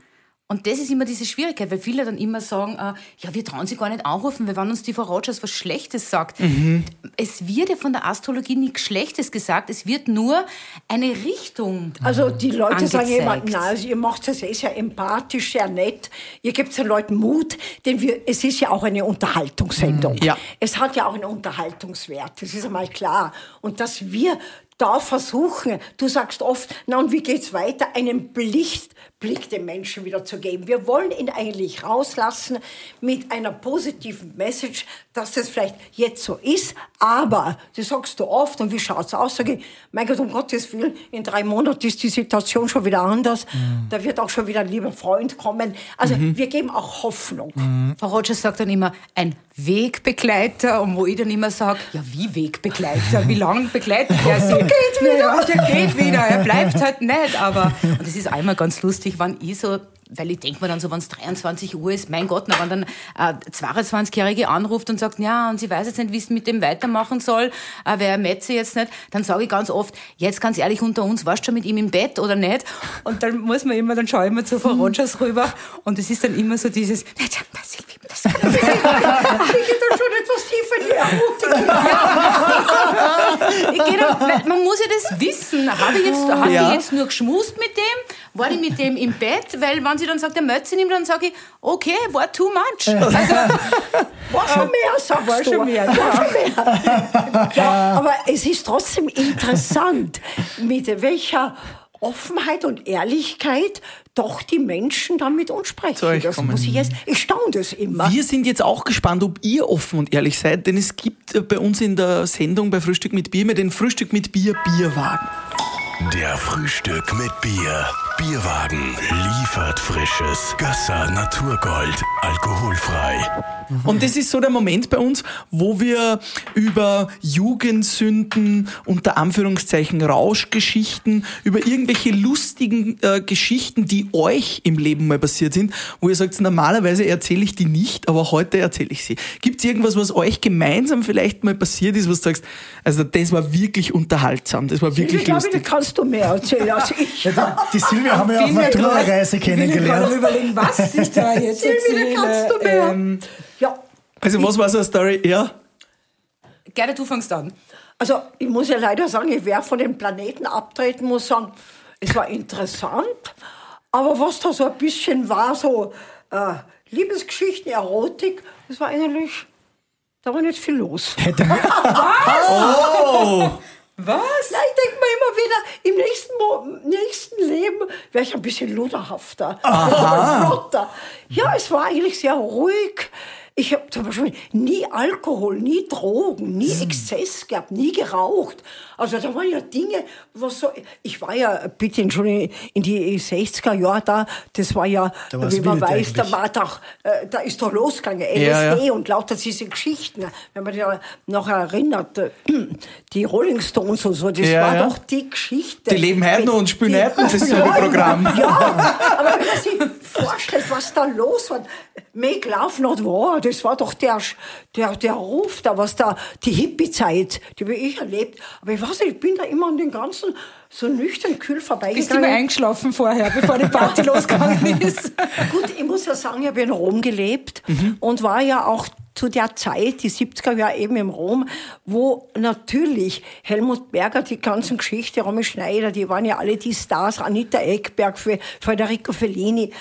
Und das ist immer diese Schwierigkeit, weil viele dann immer sagen, äh, ja, wir trauen sie gar nicht anrufen, weil wenn uns die Frau Rogers was Schlechtes sagt. Mhm. Es wird ja von der Astrologie nichts Schlechtes gesagt, es wird nur eine Richtung. Also die Leute sagen immer, angezeigt. na, also ihr macht es eh sehr empathisch, sehr nett. Ihr gebt den Leuten Mut, denn wir, es ist ja auch eine Unterhaltungssendung. Ja. Es hat ja auch einen Unterhaltungswert, das ist einmal klar. Und dass wir da versuchen, du sagst oft, na und wie geht's weiter, einen Blick, Blick dem Menschen wieder zu geben. Wir wollen ihn eigentlich rauslassen mit einer positiven Message, dass das vielleicht jetzt so ist, aber, das sagst du oft, und wie schaut's aus? Sag ich, mein Gott, um Gottes Willen, in drei Monaten ist die Situation schon wieder anders. Da wird auch schon wieder ein lieber Freund kommen. Also, wir geben auch Hoffnung. Frau Rogers sagt dann immer, ein Wegbegleiter, und wo ich dann immer sage, ja, wie Wegbegleiter? Wie lange begleitet er sie? geht wieder. Ja, der geht wieder, er bleibt halt nicht. Aber, und das ist einmal ganz lustig, wenn ich so, weil ich denke mir dann so, wenn es 23 Uhr ist, mein Gott, na, wenn dann äh, 22-Jährige anruft und sagt, ja, und sie weiß jetzt nicht, wie es mit dem weitermachen soll, äh, wer Metze jetzt nicht, dann sage ich ganz oft, jetzt ganz ehrlich unter uns, warst du schon mit ihm im Bett oder nicht? Und dann muss man immer, dann schaue ich immer zu Frau Rogers rüber und es ist dann immer so dieses, das Ich gehe da schon etwas tiefer in die Ermutigung. Dann, man muss ja das wissen. Habe ich jetzt, hab Ja. ich jetzt nur geschmust mit dem? War ich mit dem im Bett? Weil wenn sie dann sagt, der Mötze nimmt, dann sage ich, okay, war too much. Also, War schon mehr, sagst War du. schon mehr, War schon mehr. Ja, aber es ist trotzdem interessant, mit welcher Offenheit und Ehrlichkeit doch die Menschen dann mit uns sprechen. Zu euch das kommen. muss ich jetzt, ich staune das immer. Wir sind jetzt auch gespannt, ob ihr offen und ehrlich seid, denn es gibt äh, bei uns in der Sendung bei Frühstück mit Bier immer den Frühstück mit Bier Bierwagen. Der Frühstück mit Bier. Bierwagen liefert frisches Gösser Naturgold. Alkoholfrei. Und das ist so der Moment bei uns, wo wir über Jugendsünden, unter Anführungszeichen Rauschgeschichten, über irgendwelche lustigen äh, Geschichten, die euch im Leben mal passiert sind, wo ihr sagt, normalerweise erzähle ich die nicht, aber heute erzähle ich sie. Gibt es irgendwas, was euch gemeinsam vielleicht mal passiert ist, was du sagst, also das war wirklich unterhaltsam, das war wirklich ich glaube, da lustig. kannst du mehr erzählen als ich. Ja, die, die Silvia haben wir auf Matura-Reise kennengelernt. überlegen, was ich da jetzt Silvia, da kannst du mehr. Ähm, ja, Also was war so eine Story? Ja? gerne, du fängst an. Also ich muss ja leider sagen, ich werde von den Planeten abtreten, muss sagen, es war interessant, aber was da so ein bisschen war, so äh, Liebesgeschichten, Erotik, das war eigentlich, da war nicht viel los. Hätte mir, Was? Na, ich denke mir immer wieder, im nächsten, Mo nächsten Leben wäre ich ein bisschen luderhafter, Aha. flotter. Ja, es war eigentlich sehr ruhig. Ich habe zum Beispiel nie Alkohol, nie Drogen, nie Exzess gehabt, nie geraucht. Also da waren ja Dinge, was so. Ich war ja, bitte Entschuldigung, in die 60er Jahre da, das war ja, Da wie man weiß, da war doch, äh, da ist doch losgegangen, LSD Ja, ja. und lauter diese Geschichten. Wenn man sich noch erinnert, äh, die Rolling Stones und so, das Ja, war doch die Geschichte. Die leben heute noch und spielen heute noch dasselbe Programm. Ja, aber wenn man sich vorstellt, was da los war, Make Love Not War, das war doch der, der, der Ruf, da was da, die Hippie-Zeit, die habe ich erlebt. Aber ich weiß nicht, ich bin da immer an den ganzen so nüchtern kühl Bist du mal vorbeigegangen. eingeschlafen vorher, bevor die Party losgegangen ist? Gut, ich muss ja sagen, ich habe in Rom gelebt und war ja auch zu der Zeit, die 70er Jahre eben im Rom, wo natürlich Helmut Berger, die ganzen Geschichte, Romy Schneider, die waren ja alle die Stars, Anita Ekberg, Federico Fellini.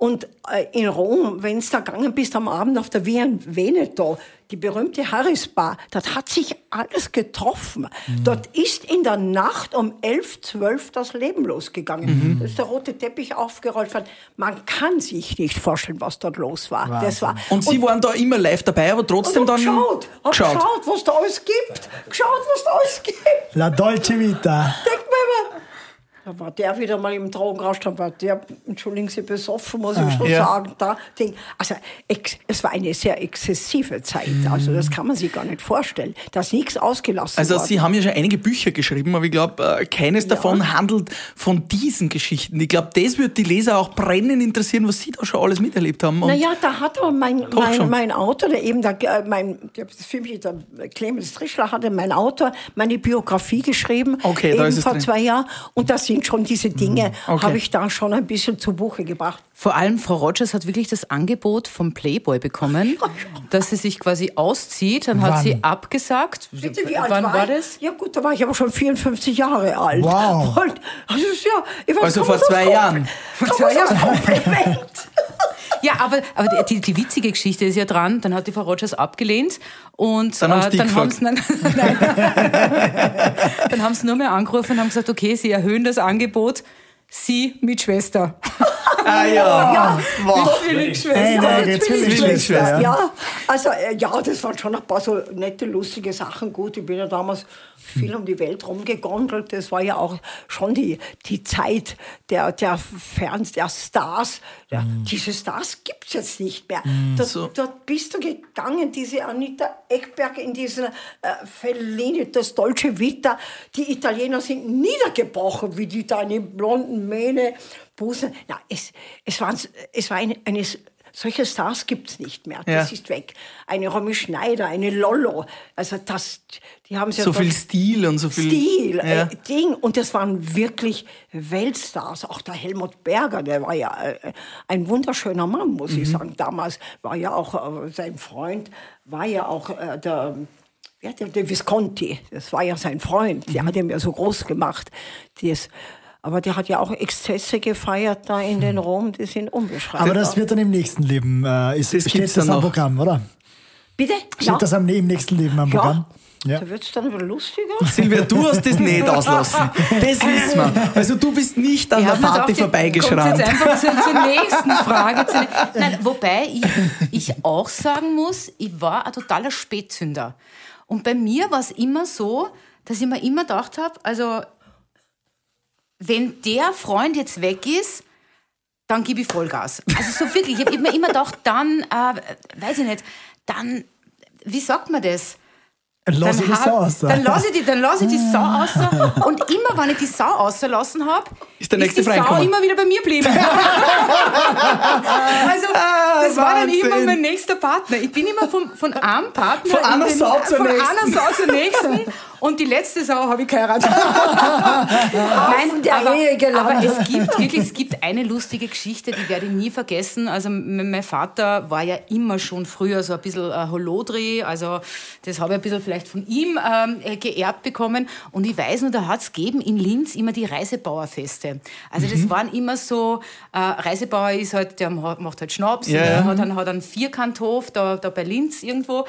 Und äh, in Rom, wenn es da gegangen bist am Abend auf der Via Veneto, die berühmte Harris Bar, dort hat sich alles getroffen. Dort ist in der Nacht um 11, 12 das Leben losgegangen. Da ist der rote Teppich aufgerollt worden. Man kann sich nicht vorstellen, was dort los war. Das war Und Sie waren da immer live dabei, aber trotzdem und dann. geschaut, hab geschaut. geschaut, was da alles gibt. Geschaut, was da alles gibt. La Dolce Vita. Denk mir immer, da war der wieder mal im Drogenrausch, dann war der, entschuldigen Sie, besoffen, muss ich schon Ah, Ja. sagen. Da, Ding. Also ex, es war eine sehr exzessive Zeit. Also das kann man sich gar nicht vorstellen. Da ist nichts ausgelassen Also worden. Sie haben ja schon einige Bücher geschrieben, aber ich glaube, keines davon handelt von diesen Geschichten. Ich glaube, das wird die Leser auch brennend interessieren, was Sie da schon alles miterlebt haben. Naja, da hat aber mein, mein, mein Autor, der eben, der, äh, mein, der, das Film, der Clemens Trischler hatte, mein Autor, meine Biografie geschrieben. Okay, eben vor zwei Jahren. Und das sind schon diese Dinge, okay. habe ich da schon ein bisschen zu Buche gebracht. Vor allem Frau Rogers hat wirklich das Angebot vom Playboy bekommen, dass sie sich quasi auszieht. Dann hat Wann? sie abgesagt. Bitte, wie alt Wann war, war das? Ja gut, da war ich aber schon 54 Jahre alt. Wow. Und, also, ja, ich weiß, Also vor zwei Jahren. Man das Kompliment? Ja, aber, aber die, die witzige Geschichte ist ja dran, dann hat die Frau Rogers abgelehnt und Dann haben's äh, die dann haben sie nein, dann haben sie nur mehr angerufen und haben gesagt, okay, sie erhöhen das Angebot, sie mit Schwester. Ah ja. Wow. Zwillingsschwester. Eine Zwillingsschwester, Zwillingsschwester. Ja, also äh, ja, das waren schon ein paar so nette, lustige Sachen. Gut, ich bin ja damals viel um die Welt rumgegondelt. Das war ja auch schon die, die Zeit der, der Ferns, der Stars. Ja, Diese Stars gibt's jetzt nicht mehr. Dort, So. dort bist du gegangen, diese Anita Ekberg in diesen äh, Fellini, das Dolce Vita. Die Italiener sind niedergebrochen, wie die da in den blonden Mähne, Busen. Na, es, es, waren, es war eine, eine solche Stars gibt's nicht mehr. Das Ja. ist weg. Eine Romy Schneider, eine Lollo. Also das, die haben ja So viel Stil und so viel. Stil, Ja. äh, Ding. Und das waren wirklich Weltstars. Auch der Helmut Berger, der war ja äh, ein wunderschöner Mann, muss Mhm. ich sagen. Damals war ja auch äh, sein Freund, war ja auch äh, der, ja, der, der Visconti. Das war ja sein Freund. Mhm. Der hat ihn ja so groß gemacht. Das, aber der hat ja auch Exzesse gefeiert da in den Rom, die sind unbeschreibbar. Aber das wird dann im nächsten Leben, äh, ist, Das steht das dann am noch. Programm, oder? Bitte? Steht das am, im nächsten Leben am Programm? ja. Da wird es dann wieder lustiger. Silvia, du hast das nicht auslassen. Das wissen wir. Also du bist nicht an der Party vorbeigeschrammt. jetzt einfach zur, zur nächsten Frage. Zu, nein, wobei ich, ich auch sagen muss, ich war ein totaler Spätzünder. Und bei mir war es immer so, dass ich mir immer gedacht habe, also wenn der Freund jetzt weg ist, dann gebe ich Vollgas. Also so wirklich, ich habe mir immer gedacht, dann, äh, weiß ich nicht, dann, wie sagt man das? Lass ich das hab- so aus. Dann lasse ich die, dann lass ich die Sau aus. Und immer, wenn ich die Sau ausgelassen habe, Ist der nächste die Sau immer wieder bei mir geblieben. also, das war dann immer mein nächster Partner. Ich bin immer von, von einem Partner Von einer Sau zur von einer Sau zur nächsten. Und die letzte Sau habe ich geheiratet. Nein, der aber, Ehe aber es gibt wirklich, es gibt eine lustige Geschichte, die werde ich nie vergessen. Also mein Vater war ja immer schon früher so ein bisschen äh, Holodri, also das habe ich ein bisschen vielleicht von ihm ähm, äh, geerbt bekommen. Und ich weiß nur, da hat es gegeben in Linz immer die Reisebauerfeste. Also das Mhm. waren immer so, äh, Reisebauer ist halt, der macht halt Schnaps, Ja, und der ja. hat dann hat einen Vierkanthof da, da bei Linz irgendwo.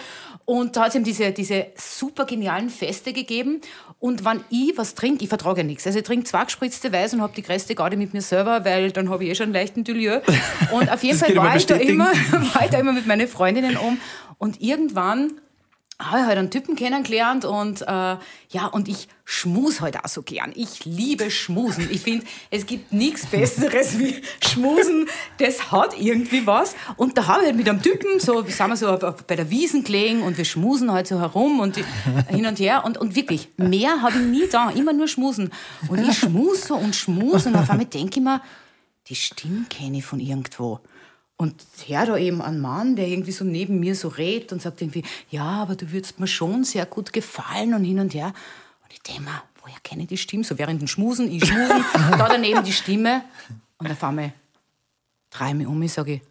Und da hat es eben diese, diese super genialen Feste gegeben. Und wenn ich was trinke, ich vertrage ja nichts. Also ich trinke zwei gespritzte Weiß und habe die größte Garde mit mir selber, weil dann habe ich eh schon einen leichten Dulieu. Und auf jeden Fall war ich, da immer, war ich da immer mit meinen Freundinnen um. Und irgendwann habe ich halt einen Typen kennengelernt und äh, ja, und ich schmus halt auch so gern. Ich liebe Schmusen. Ich finde, es gibt nichts Besseres wie Schmusen. Das hat irgendwie was. Und da habe ich halt mit einem Typen, so sind wir so bei der Wiesen gelegen und wir schmusen halt so herum und hin und her. Und, und wirklich, mehr habe ich nie da, immer nur schmusen. Und ich schmus so und schmus und auf einmal denke ich mir, die Stimme kenne ich von irgendwo. Und hör da eben einen Mann, der irgendwie so neben mir so redet und sagt irgendwie, ja, aber du würdest mir schon sehr gut gefallen und hin und her. Und ich denke mir, woher kenne ich die Stimme? So während dem Schmusen, ich schmusen, da daneben die Stimme. Und auf einmal drehe ich mich um und sage ich,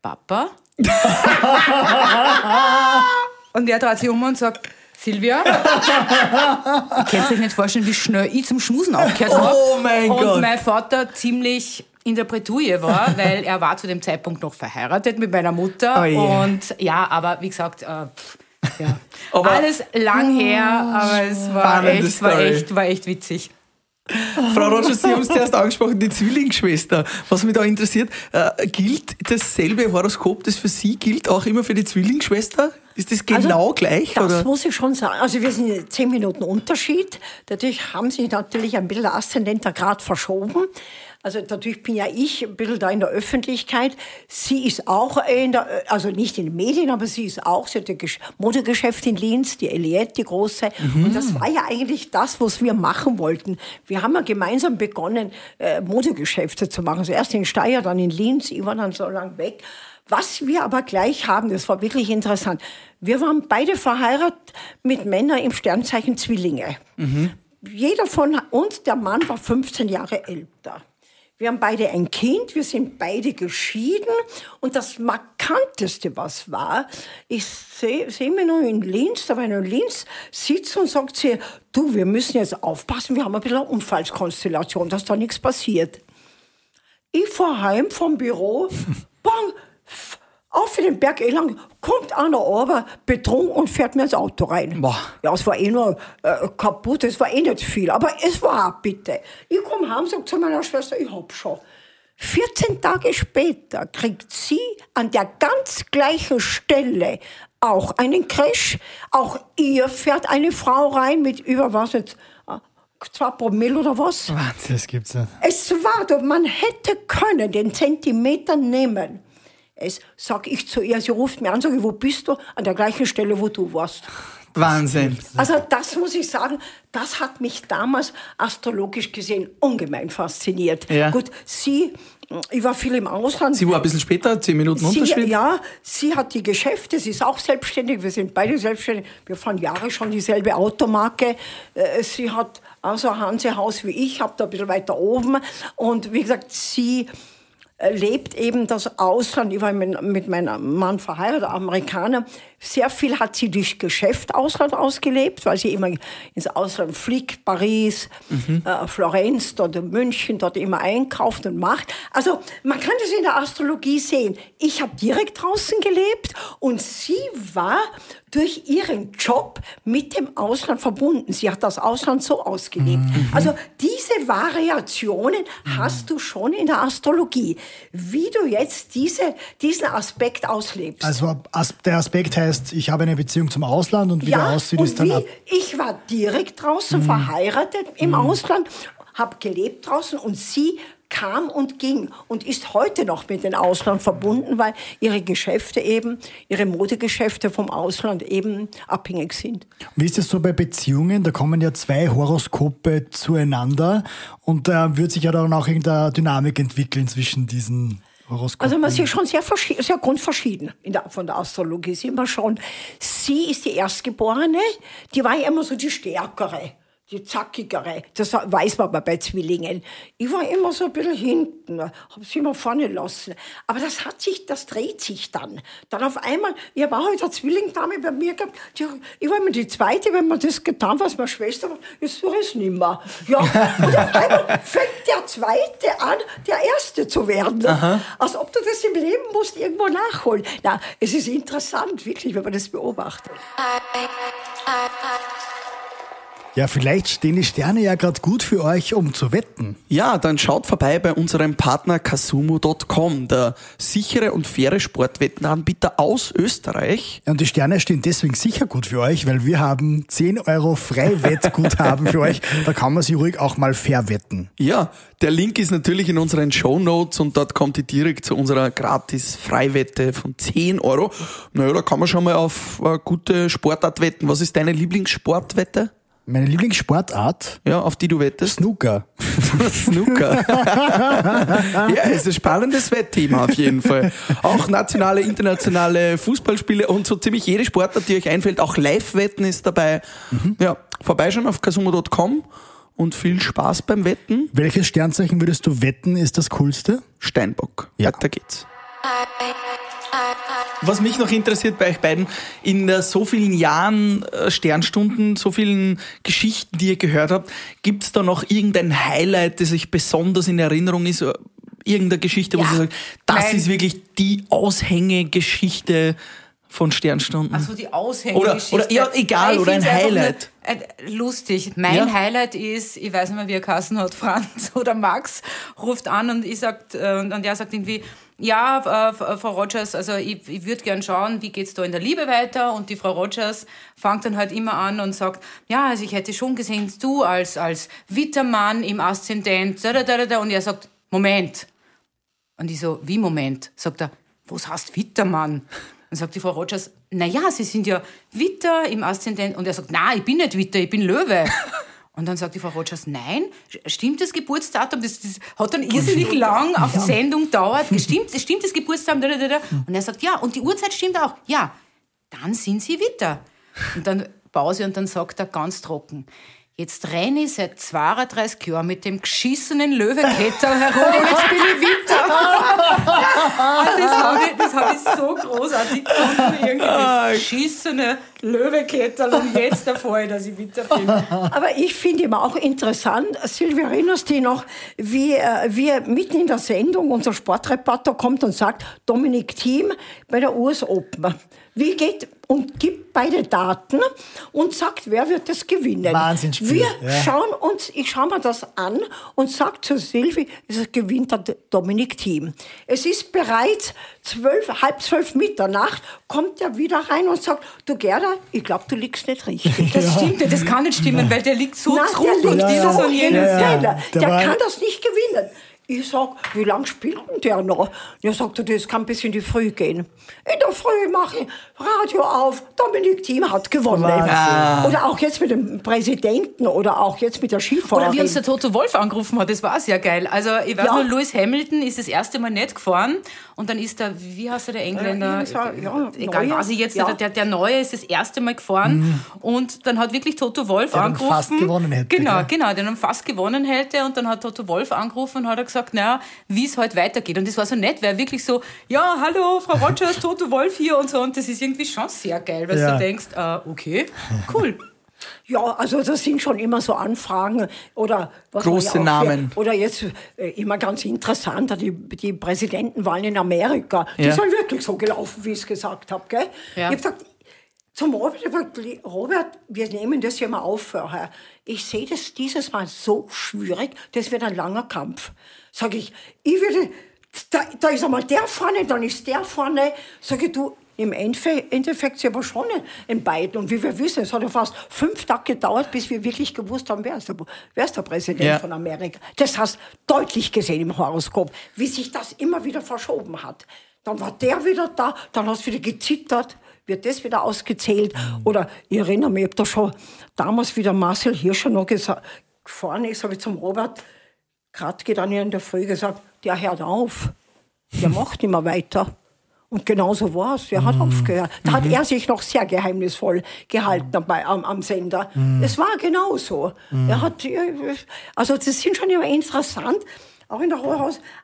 Papa? und er dreht sich um und sagt, Silvia? Ihr könnt euch nicht vorstellen, wie schnell ich zum Schmusen aufgehört habe. Oh mein und Gott. mein Vater ziemlich in der Bretouille war, weil er war zu dem Zeitpunkt noch verheiratet mit meiner Mutter. Oh je. und ja, aber wie gesagt, äh, pff, ja. Aber- alles lang her, aber es war echt, war echt, war echt witzig. Frau Rogers, Sie haben es zuerst angesprochen, die Zwillingsschwester. Was mich da interessiert, äh, gilt dasselbe Horoskop, das für Sie gilt, auch immer für die Zwillingsschwester? Ist das genau gleich? Das oder? muss ich schon sagen. Also wir sind in zehn Minuten Unterschied. Dadurch haben sich natürlich ein bisschen der Aszendenter Grad verschoben. Also natürlich bin ja ich ein bisschen da in der Öffentlichkeit. Sie ist auch in der, also nicht in den Medien, aber sie ist auch, sie hat ein Gesch- Modegeschäft in Linz, die Eliette, die große. Und das war ja eigentlich das, was wir machen wollten. Wir haben ja gemeinsam begonnen, äh, Modegeschäfte zu machen. Zuerst in Steyr, dann in Linz, ich war dann so lang weg. Was wir aber gleich haben, das war wirklich interessant. Wir waren beide verheiratet mit Männern im Sternzeichen Zwillinge. Jeder von uns, der Mann war 15 Jahre älter. Wir haben beide ein Kind, wir sind beide geschieden. Und das Markanteste, was war, ich sehe seh mich noch in Linz, da war ich noch in Linz, sitzt und sagt sie, du, wir müssen jetzt aufpassen, wir haben ein bisschen eine Unfallskonstellation, dass da nichts passiert. Ich fahr heim vom Büro, bang, auf den Berg Elang, kommt einer runter, betrunken und fährt mir ins Auto rein. Boah. Ja, es war eh nur äh, kaputt, es war eh nicht viel, aber es war bitte. Ich komme heim, sag zu meiner Schwester, ich hab schon. 14 Tage später kriegt sie an der ganz gleichen Stelle auch einen Crash. Auch ihr fährt eine Frau rein mit über was jetzt, äh, zwei Promille oder was? Wahnsinn, das gibt's nicht. Es war doch, man hätte können den Zentimeter nehmen. Es sag ich zu ihr, sie ruft mir an, sag ich, wo bist du? An der gleichen Stelle, wo du warst. Wahnsinn. Also das muss ich sagen, das hat mich damals astrologisch gesehen ungemein fasziniert. Ja. Gut, sie, ich war viel im Ausland. Sie war ein bisschen später, zehn Minuten Sie, Unterschied. ja, sie hat die Geschäfte, sie ist auch selbstständig, wir sind beide selbstständig. Wir fahren Jahre schon dieselbe Automarke. Äh, Sie hat also ein Hansehaus wie ich, habe da ein bisschen weiter oben. Und wie gesagt, sie lebt eben das Ausland. Ich war mit, mit meinem Mann verheiratet, Amerikaner. Sehr viel hat sie durch Geschäft Ausland ausgelebt, weil sie immer ins Ausland fliegt, Paris, äh, Florenz, dort in München, dort immer einkauft und macht. Also man kann das in der Astrologie sehen. Ich habe direkt draußen gelebt und sie war durch ihren Job mit dem Ausland verbunden. Sie hat das Ausland so ausgelebt. Also diese Variationen hast du schon in der Astrologie. Wie du jetzt diese, diesen Aspekt auslebst. Also der Aspekt heißt, ich habe eine Beziehung zum Ausland und wie der aussieht, ist dann wie, ab. ich war direkt draußen verheiratet im Ausland, habe gelebt draußen und sie kam und ging und ist heute noch mit dem Ausland verbunden, weil ihre Geschäfte eben, ihre Modegeschäfte vom Ausland eben abhängig sind. Wie ist es so bei Beziehungen? Da kommen ja zwei Horoskope zueinander und da wird sich ja dann auch irgendeine Dynamik entwickeln zwischen diesen. Also man sieht schon sehr, sehr grundverschieden in der, von der Astrologie. Sieht man schon, sie ist die Erstgeborene, die war ja immer so die Stärkere, die Zackigere. Das weiß man aber bei Zwillingen. Ich war immer so ein bisschen hinten, habe sie immer vorne lassen. Aber das hat sich, das dreht sich dann. Dann auf einmal, ich habe auch heute eine Zwillingdame bei mir gehabt, die, ich war immer die Zweite, wenn man das getan was meine Schwester war, jetzt tue ich es nicht mehr. Ja, und auf einmal fängt der Zweite an, der Erste zu werden. Als ob du das im Leben musst irgendwo nachholen. Na, es ist interessant, wirklich, wenn man das beobachtet. Ja, vielleicht stehen die Sterne ja gerade gut für euch, um zu wetten. Ja, dann schaut vorbei bei unserem Partner Kasumo.com, der sichere und faire Sportwettenanbieter aus Österreich. Ja, Und die Sterne stehen deswegen sicher gut für euch, weil wir haben 10 Euro Freiwettguthaben für euch. Da kann man sie ruhig auch mal verwetten. Ja, der Link ist natürlich in unseren Show Notes und dort kommt ihr direkt zu unserer gratis Freiwette von 10 Euro. Naja, da kann man schon mal auf äh, gute Sportart wetten. Was ist deine Lieblingssportwette? Meine Lieblingssportart? Ja, auf die du wettest? Snooker. Snooker. ja, ist ein spannendes Wettthema auf jeden Fall. Auch nationale, internationale Fußballspiele und so ziemlich jede Sportart, die euch einfällt, auch Live-Wetten ist dabei. Mhm. Ja, vorbeischauen auf kasumo.com und viel Spaß beim Wetten. Welches Sternzeichen würdest du wetten, ist das coolste? Steinbock. Ja. Weiter geht's. Was mich noch interessiert bei euch beiden, in so vielen Jahren äh, Sternstunden, so vielen Geschichten, die ihr gehört habt, gibt's da noch irgendein Highlight, das euch besonders in Erinnerung ist? Irgendeine Geschichte, ja, wo ihr sagt, das Nein. ist wirklich die Aushängegeschichte von Sternstunden. Also die Aushängegeschichte. Oder, oder ja, egal, oder ein Highlight. lustig. Mein ja. Highlight ist, ich weiß nicht mehr, wie er Kassen hat, Franz oder Max ruft an und ich sagt, äh, und er sagt irgendwie, ja, äh, Frau Rogers, also ich, ich würde gern schauen, wie geht's da in der Liebe weiter? Und die Frau Rogers fängt dann halt immer an und sagt, ja, also ich hätte schon gesehen, du als, als Wittermann im Aszendent, da, da, da, da. Und er sagt, Moment. Und ich so, wie Moment? Sagt er, was heißt Wittermann? Dann sagt die Frau Rogers, na ja, Sie sind ja Witter im Aszendent. Und er sagt, na, ich bin nicht Witter, ich bin Löwe. Und dann sagt die Frau Rogers, nein, stimmt das Geburtsdatum? Das, das hat dann irrsinnig lang auf ja. Sendung gedauert. Stimmt, stimmt das Geburtsdatum? Und er sagt, ja, und die Uhrzeit stimmt auch. Ja, dann sind Sie Witter. Und dann Pause und dann sagt er ganz trocken, Jetzt renne ich seit 32 Jahren mit dem geschissenen Löwenkettel herum und jetzt bin ich Witter. das habe ich, hab ich so großartig gefunden. Irgendwie das ah. geschissene Löwenkettel und jetzt erfahre ich, dass ich Witter bin. Aber ich finde immer auch interessant, Silvia, erinnerst du dich noch, wie, äh, wie mitten in der Sendung unser Sportreporter kommt und sagt, Dominik Thiem bei der US Open. Wie geht und gibt beide Daten und sagt, wer wird das gewinnen. Wahnsinnsspiel. Wir ja. schauen uns, ich schaue mir das an und sage zu Silvi, es gewinnt der Dominik Thiem. Es ist bereits zwölf, halb zwölf Mitternacht, kommt er wieder rein und sagt, du Gerda, ich glaube, du liegst nicht richtig. Das ja. stimmt nicht, das kann nicht stimmen, weil der liegt so zurück der liegt und dieses so und jenes. Ja, der, der kann das nicht gewinnen. Ich sag, wie lange spielt denn der noch? Er sagt, das kann bis in die Früh gehen. In der Früh mache ich Radio auf, Dominik Thiem hat gewonnen. Ah. Oder auch jetzt mit dem Präsidenten oder auch jetzt mit der Skifahrerin. Oder wie uns der Toto Wolf angerufen hat, das war sehr geil. Also ich weiß ja. nur, Lewis Hamilton ist das erste Mal nicht gefahren und dann ist der, wie heißt der, der Engländer? Äh, ja, Egal, Neue. weiß ich jetzt, ja. der, der Neue ist das erste Mal gefahren mhm. und dann hat wirklich Toto Wolf der angerufen. fast gewonnen hätte. Genau, gell? genau, der dann fast gewonnen hätte und dann hat Toto Wolf angerufen und hat gesagt, gesagt, naja, wie es heute weitergeht. Und das war so nett, weil wirklich so, ja, hallo, Frau Rogers, Toto Wolf hier und so. Und das ist irgendwie schon sehr geil, weil ja. du denkst, äh, okay, cool. Ja, also das sind schon immer so Anfragen oder was große ja Namen. Hier, oder jetzt äh, immer ganz interessant, die, die Präsidentenwahlen in Amerika. Die ja. sind wirklich so gelaufen, wie ich es gesagt habe. Ja. Ich habe gesagt, zum Robert, Robert, wir nehmen das ja mal auf vorher. Ich sehe das dieses Mal so schwierig, das wird ein langer Kampf. Sag ich, ich würde, da, da ist einmal der vorne, dann ist der vorne. Sag ich, du, im Endeffekt sind wir schon in beiden. Und wie wir wissen, es hat ja fast fünf Tage gedauert, bis wir wirklich gewusst haben, wer ist der, wer ist der Präsident ja. von Amerika. Das hast du deutlich gesehen im Horoskop, wie sich das immer wieder verschoben hat. Dann war der wieder da, dann hast du wieder gezittert wird das wieder ausgezählt? Oder ich erinnere mich, ich habe da schon damals wieder Marcel Hirscher noch gefahren ist, habe ich zum Robert Kratke dann in der Früh gesagt, der hört auf, der macht nicht mehr weiter. Und genau so war es. Er hat mhm. aufgehört. Da mhm. hat er sich noch sehr geheimnisvoll gehalten mhm. dabei, am, am Sender. Mhm. Es war genau so. Mhm. Er hat, also das sind schon immer interessant, auch in der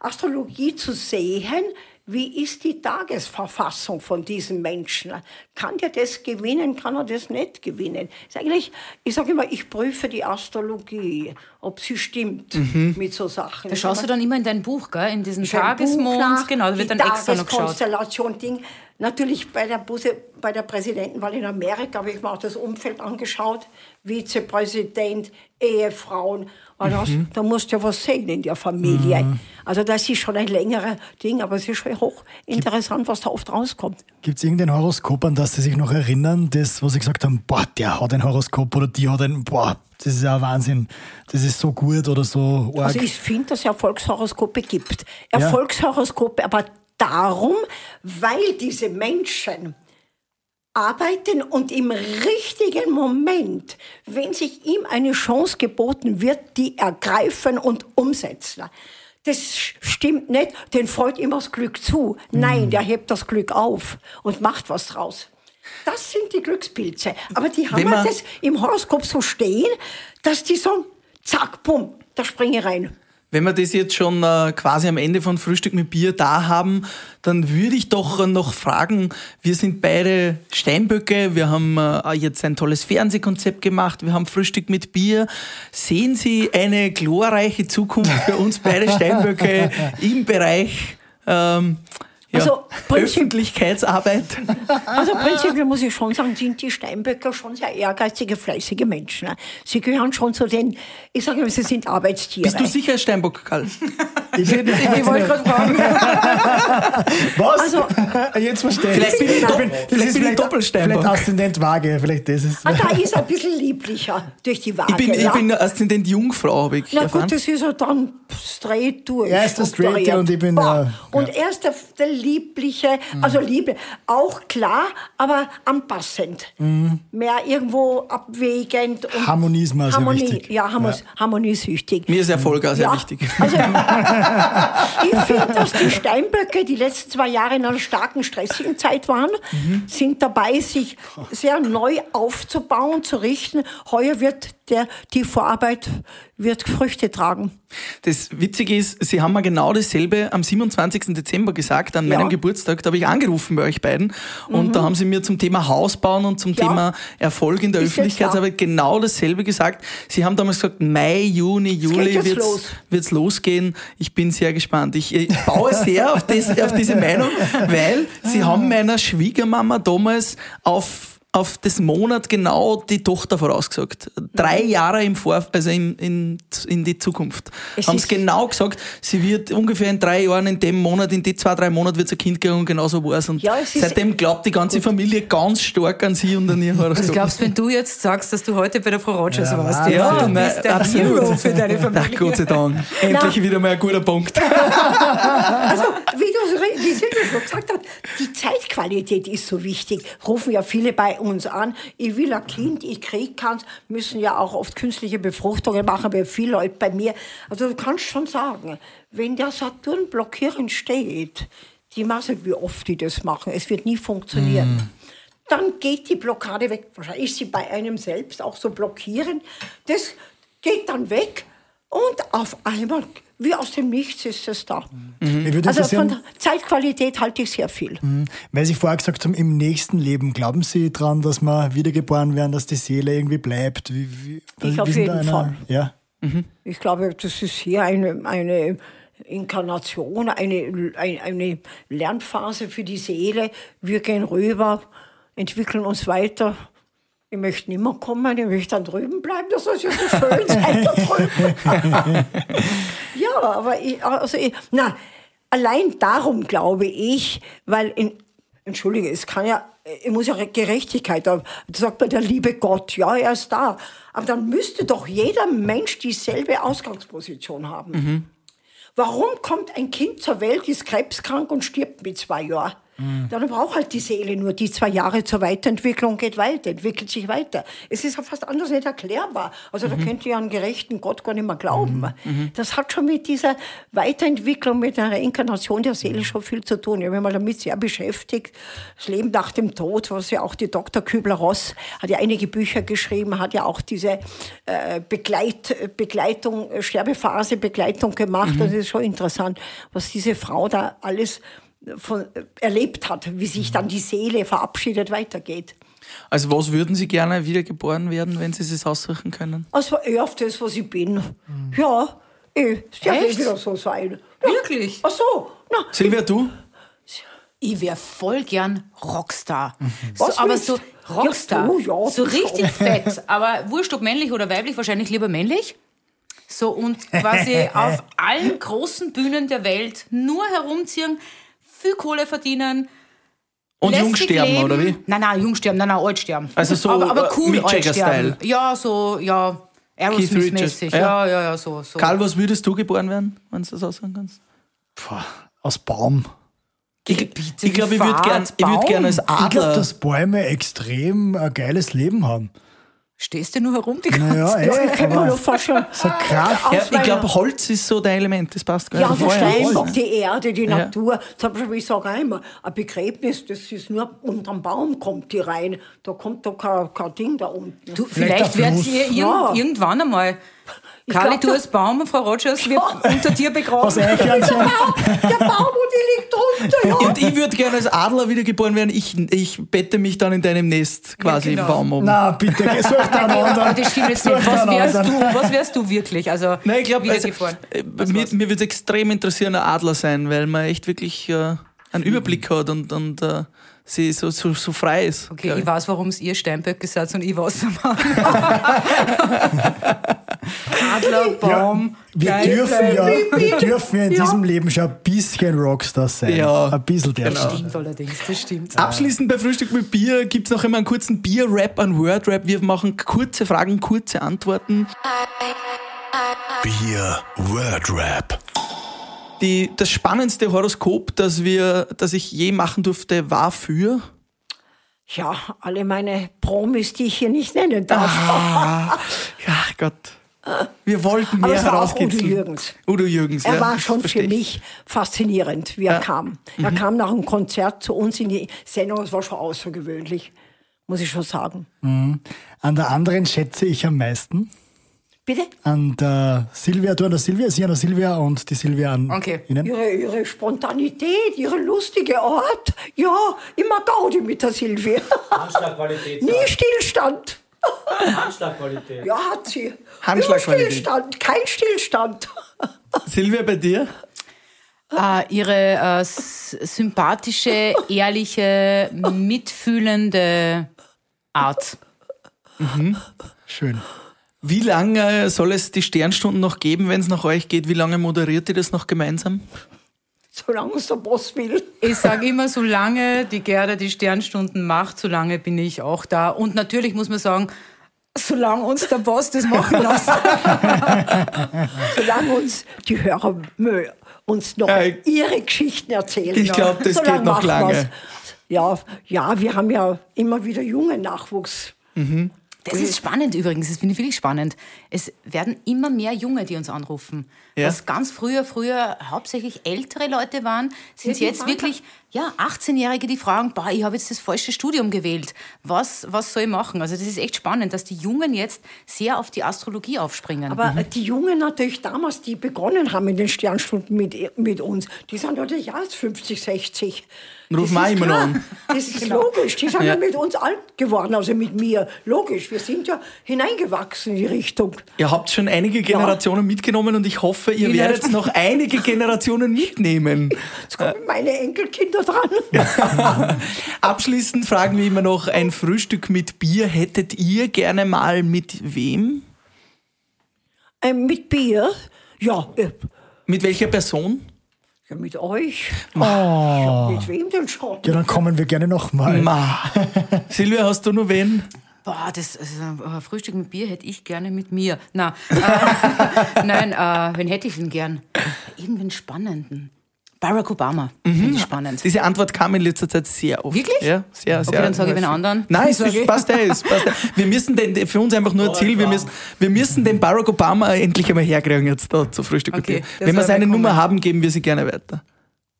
Astrologie zu sehen, wie ist die Tagesverfassung von diesem Menschen? Kann der das gewinnen, kann er das nicht gewinnen? Ist eigentlich, ich sage immer, ich prüfe die Astrologie, ob sie stimmt mhm. mit so Sachen. Da schaust du dann immer in dein Buch, gell? in diesen Tagesmond, genau, da wird dann extra noch geschaut. Konstellation Ding. Natürlich bei der, Buse, bei der Präsidentenwahl in Amerika habe ich mir auch das Umfeld angeschaut, Vizepräsident, Ehefrauen Mhm. Da musst du ja was sehen in der Familie. Mhm. Also das ist schon ein längerer Ding, aber es ist schon hochinteressant, was da oft rauskommt. Gibt es irgendein Horoskop, an das Sie sich noch erinnern, das, wo Sie gesagt haben, boah, der hat ein Horoskop oder die hat ein, boah, das ist ja Wahnsinn, das ist so gut oder so arg. Also ich finde, dass es Erfolgshoroskope gibt. Erfolgshoroskope, ja. aber darum, weil diese Menschen arbeiten und im richtigen Moment, wenn sich ihm eine Chance geboten wird, die ergreifen und umsetzen. Das stimmt nicht, den freut immer das Glück zu. Nein, der hebt das Glück auf und macht was draus. Das sind die Glückspilze. Aber die haben halt das im Horoskop so stehen, dass die sagen, zack, bumm, da springe ich rein. Wenn wir das jetzt schon äh, quasi am Ende von Frühstück mit Bier da haben, dann würde ich doch äh, noch fragen, wir sind beide Steinböcke, wir haben äh, jetzt ein tolles Fernsehkonzept gemacht, wir haben Frühstück mit Bier. Sehen Sie eine glorreiche Zukunft für uns beide Steinböcke im Bereich ähm, ja, Also, Öffentlichkeitsarbeit? Also prinzipiell muss ich schon sagen, sind die Steinböcker schon sehr ehrgeizige, fleißige Menschen. ne? Sie gehören schon zu den, ich sage mal, sie sind Arbeitstiere. Bist du sicher Steinbock, Karl? Ich bin, Ich wollte gerade fragen. was? Also- Jetzt verstehe ich. Vielleicht bin ich Ich dopp- bin- vielleicht bin ich vielleicht, Doppelsteinbock. vielleicht Aszendent Waage, vielleicht das ist. Ah, da ist er ein bisschen lieblicher durch die Waage. Ich bin, ich ja. bin Aszendent Jungfrau, habe ich Na erfahren. gut, das ist er dann straight durch. Er ist der strukturiert. und ich bin Boah. der- Und er ist der, der liebliche, also Liebe, auch klar, aber anpassend. Mehr irgendwo abwägend. Und Harmonie ist sehr Harmonie, wichtig. Ja, Harmo- Ja. harmoniesüchtig. Mir ist Erfolg auch sehr Ja, wichtig. Also, ich finde, dass die Steinböcke die letzten zwei Jahre in einer starken, stressigen Zeit waren, sind dabei, sich sehr neu aufzubauen, zu richten. Heuer wird der, die Vorarbeit wird Früchte tragen. Das Witzige ist, Sie haben mir genau dasselbe am 27. Dezember gesagt, an Ja. meinem Geburtstag. Da habe ich angerufen bei euch beiden. Und da haben Sie mir zum Thema Haus bauen und zum Mhm. Ja. Thema Erfolg in der Ist Öffentlichkeitsarbeit genau dasselbe gesagt. Sie haben damals gesagt, Mai, Juni, Juli jetzt wird's, los. wird's losgehen. Ich bin sehr gespannt. Ich, ich baue sehr auf, das, auf diese Meinung, weil Sie haben meiner Schwiegermama damals auf auf das Monat genau die Tochter vorausgesagt. Drei Jahre im Vor also in, in, in die Zukunft. Es Haben ist- genau gesagt, sie wird ungefähr in drei Jahren, in dem Monat, in die zwei, drei Monate wird sie ein Kind kriegen und genauso war es. Und Ja, es seitdem glaubt die ganze Familie ganz stark an sie und an ihr Was Horoskop. glaubst du, wenn du jetzt sagst, dass du heute bei der Frau Rogers Ja, warst? Wahnsinn. Ja, du nein, bist der absolut. Hero für deine Ach Familie. Gott sei Dank. Endlich wieder mal ein guter Punkt. Also, wie du Silvia schon gesagt hat, die Zeitqualität ist so wichtig. Rufen ja viele bei uns an. Ich will ein Kind, ich krieg keins, müssen ja auch oft künstliche Befruchtungen machen, bei viele Leute bei mir. Also du kannst schon sagen, wenn der Saturn blockierend steht, die weiß nicht, wie oft die das machen, es wird nie funktionieren. Dann geht die Blockade weg. Wahrscheinlich ist sie bei einem selbst auch so blockierend. Das geht dann weg und auf einmal, wie aus dem Nichts, ist es da. Würde Also von Zeitqualität halte ich sehr viel. weil Sie vorher gesagt haben, im nächsten Leben, glauben Sie dran, dass wir wiedergeboren werden, dass die Seele irgendwie bleibt? Wie, wie, Ich auf jeden Fall. Ja. Ich glaube, das ist hier eine, eine Inkarnation, eine, eine, eine Lernphase für die Seele. Wir gehen rüber, entwickeln uns weiter. Ich möchte nicht mehr kommen, ich möchte dann drüben bleiben, das soll ja so schön sein da drüben. ja, aber ich, also ich, na, allein darum glaube ich, weil in, Entschuldige, es kann ja, es muss ja Gerechtigkeit, da sagt man der liebe Gott, ja, er ist da. Aber dann müsste doch jeder Mensch dieselbe Ausgangsposition haben. Warum kommt ein Kind zur Welt, ist krebskrank und stirbt mit zwei Jahren? Dann braucht halt die Seele nur die zwei Jahre zur Weiterentwicklung, geht weiter, entwickelt sich weiter. Es ist ja fast anders nicht erklärbar. Also da könnt ihr einen gerechten Gott gar nicht mehr glauben. Das hat schon mit dieser Weiterentwicklung, mit der Reinkarnation der Seele schon viel zu tun. Ich habe mich mal damit sehr beschäftigt. Das Leben nach dem Tod, was ja auch die Dr. Kübler-Ross hat ja einige Bücher geschrieben, hat ja auch diese äh, Begleit, Begleitung, Sterbephase, Begleitung gemacht. Es ist schon interessant, was diese Frau da alles von, äh, erlebt hat, wie sich dann die Seele verabschiedet weitergeht. Also was würden Sie gerne wiedergeboren werden, wenn Sie es aussuchen können? Also eher auf das, was ich bin. Ja, es darf Echt? eh wieder so sein. Ja. Wirklich? Ach so, na, Silvia, du? Ich wäre voll gern Rockstar. Was so, aber so? Rockstar. Ja, du, ja, so du richtig schon. fett. Aber wurscht ob männlich oder weiblich, wahrscheinlich lieber männlich. So und quasi auf allen großen Bühnen der Welt nur herumziehen, viel Kohle verdienen. Und jung sterben, leben. oder wie? Nein, nein, jung sterben, nein, nein, alt sterben. Also so, aber, aber äh, cool Mick alt sterben. Jagger-Style. Ja, so, ja, Aerosmith-mäßig. Richards, ja. Ja, ja, ja, so. so. Karl, was würdest du geboren werden, wenn du das aussagen kannst? Puh, aus Baum. Ich, ich glaube, ich würde gern, ich würd gern als Ich glaube, Adler. dass Bäume extrem ein geiles Leben haben. Stehst du nur herum die ganze Naja, Ja, ich kann mir nur vorstellen. so Kraft. ja, ich glaube, Holz ist so dein Element, das passt gar Ja, nicht. der Feuer, Stein, Holz, die Erde, die Ja. Natur. Zum Beispiel, ich sage auch immer, ein Begräbnis, das ist nur unterm Baum kommt die rein. Da kommt da kein, kein Ding da unten. Du, Vielleicht vielleicht der werdet Fluss. ihr Ja. irgendwann einmal. Carly, glaub, du als Baum und Frau Rogers wird unter dir Was begraben. Eichhörnchen. der Baum, und die liegt drunter. Ja. Und ich würde gerne als Adler wiedergeboren werden. Ich, ich bette mich dann in deinem Nest quasi genau. im Baum oben. Na, bitte, geh, such da einen anderen. das stimmt jetzt nicht. da Was wärst, du, was wärst du wirklich? Also, Nein, ich glaube, also, äh, mir, mir würde es extrem interessieren, ein Adler sein, weil man echt wirklich äh, einen Überblick hat und, und äh, sie so, so, so frei ist. Okay, glaub ich weiß, warum es ihr Steinböcke seid und ich Wassermann. Adler, Baum, Wir geil, dürfen ja, wir dürfen ja in diesem Leben schon ein bisschen Rockstar sein. Ja, ein bisschen der. genau. Stimmt allerdings, das stimmt. Abschließend bei Frühstück mit Bier gibt es noch immer einen kurzen Bier-Rap, einen Word-Rap. Wir machen kurze Fragen, kurze Antworten. Bier Word Rap. Die, das spannendste Horoskop, das, wir, das ich je machen durfte, war für. ja, alle meine Promis, die ich hier nicht nennen darf. Ja, Gott. Wir wollten Aber mehr es war auch Udo. Jürgens. Udo Jürgens, Er ja, war schon für ich. mich faszinierend, wie er kam. Er Mhm. kam nach einem Konzert zu uns in die Sendung. Es war schon außergewöhnlich, muss ich schon sagen. An der anderen schätze ich am meisten. Bitte? An der Silvia, du an der Silvia, sie an der Silvia und die Silvia an Okay. Ihnen. Ihre, ihre Spontanität, ihre lustige Art. Ja, immer Gaudi mit der Silvia. Handschlagqualität. Nie Stillstand. Handschlagqualität. Ja, hat sie. Handschlagqualität. Immer Stillstand, kein Stillstand. Silvia, bei dir? Äh, ihre äh, sympathische, ehrliche, mitfühlende Art. Schön. Wie lange soll es die Sternstunden noch geben, wenn es nach euch geht? Wie lange moderiert ihr das noch gemeinsam? Solange es der Boss will. Ich sage immer, solange die Gerda die Sternstunden macht, solange bin ich auch da. Und natürlich muss man sagen, solange uns der Boss das machen lässt. Solange uns die Hörer uns noch Äh, ihre Geschichten erzählen. ich glaub, das Solange geht noch lange. Ja, ja, wir haben ja immer wieder jungen Nachwuchs. Das ist spannend übrigens, das finde ich wirklich spannend. Es werden immer mehr Junge, die uns anrufen. Ja. Was ganz früher, früher hauptsächlich ältere Leute waren, sind Ja, jetzt wirklich ja, 18-Jährige, die fragen, boah, ich habe jetzt das falsche Studium gewählt. Was, was soll ich machen? Also das ist echt spannend, dass die Jungen jetzt sehr auf die Astrologie aufspringen. Aber die Jungen natürlich damals, die begonnen haben in den Sternstunden mit, mit uns, die sind natürlich erst 50, 60. Rufen Das wir ist immer klar. noch an. Das ist logisch. Die sind Ja. ja. mit uns alt geworden, also mit mir. Logisch, wir sind ja hineingewachsen in die Richtung. Ihr habt schon einige Generationen mitgenommen und ich hoffe, ihr werdet noch einige Generationen mitnehmen. Jetzt kommen meine Enkelkinder dran. Abschließend fragen wir immer noch, ein Frühstück mit Bier hättet ihr gerne mal mit wem? Ähm, mit Bier? Ja, äh, Mit welcher Person? ja mit euch. Oh. Ja, mit wem denn schon? Ja, dann kommen wir gerne nochmal. Ma. Silvia, hast du nur wen? Boah, das also, Frühstück mit Bier hätte ich gerne mit mir. Na, äh, nein, äh, wen hätte ich denn gern? Irgendwen Spannenden. Barack Obama, finde ich spannend. Diese Antwort kam in letzter Zeit sehr oft. Wirklich? Ja, sehr, sehr. Okay, dann sage ich den anderen. Nein, es ist, passt ja, es passt ja. Wir müssen den, für uns einfach nur ein Ziel, wir müssen, wir müssen den Barack Obama endlich einmal herkriegen jetzt da zu Frühstück mit Okay, das Wenn wir seine Nummer kommen. haben, geben wir sie gerne weiter.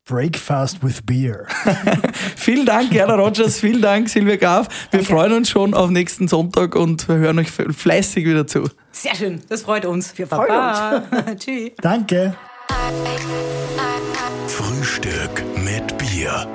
Breakfast with Beer. Vielen Dank, Gerda Rogers, vielen Dank, Silvia Graf. Wir freuen uns schon auf nächsten Sonntag und wir hören euch fleißig wieder zu. Sehr schön, das freut uns. Wir freuen uns. Tschüss. Danke. Frühstück mit Bier.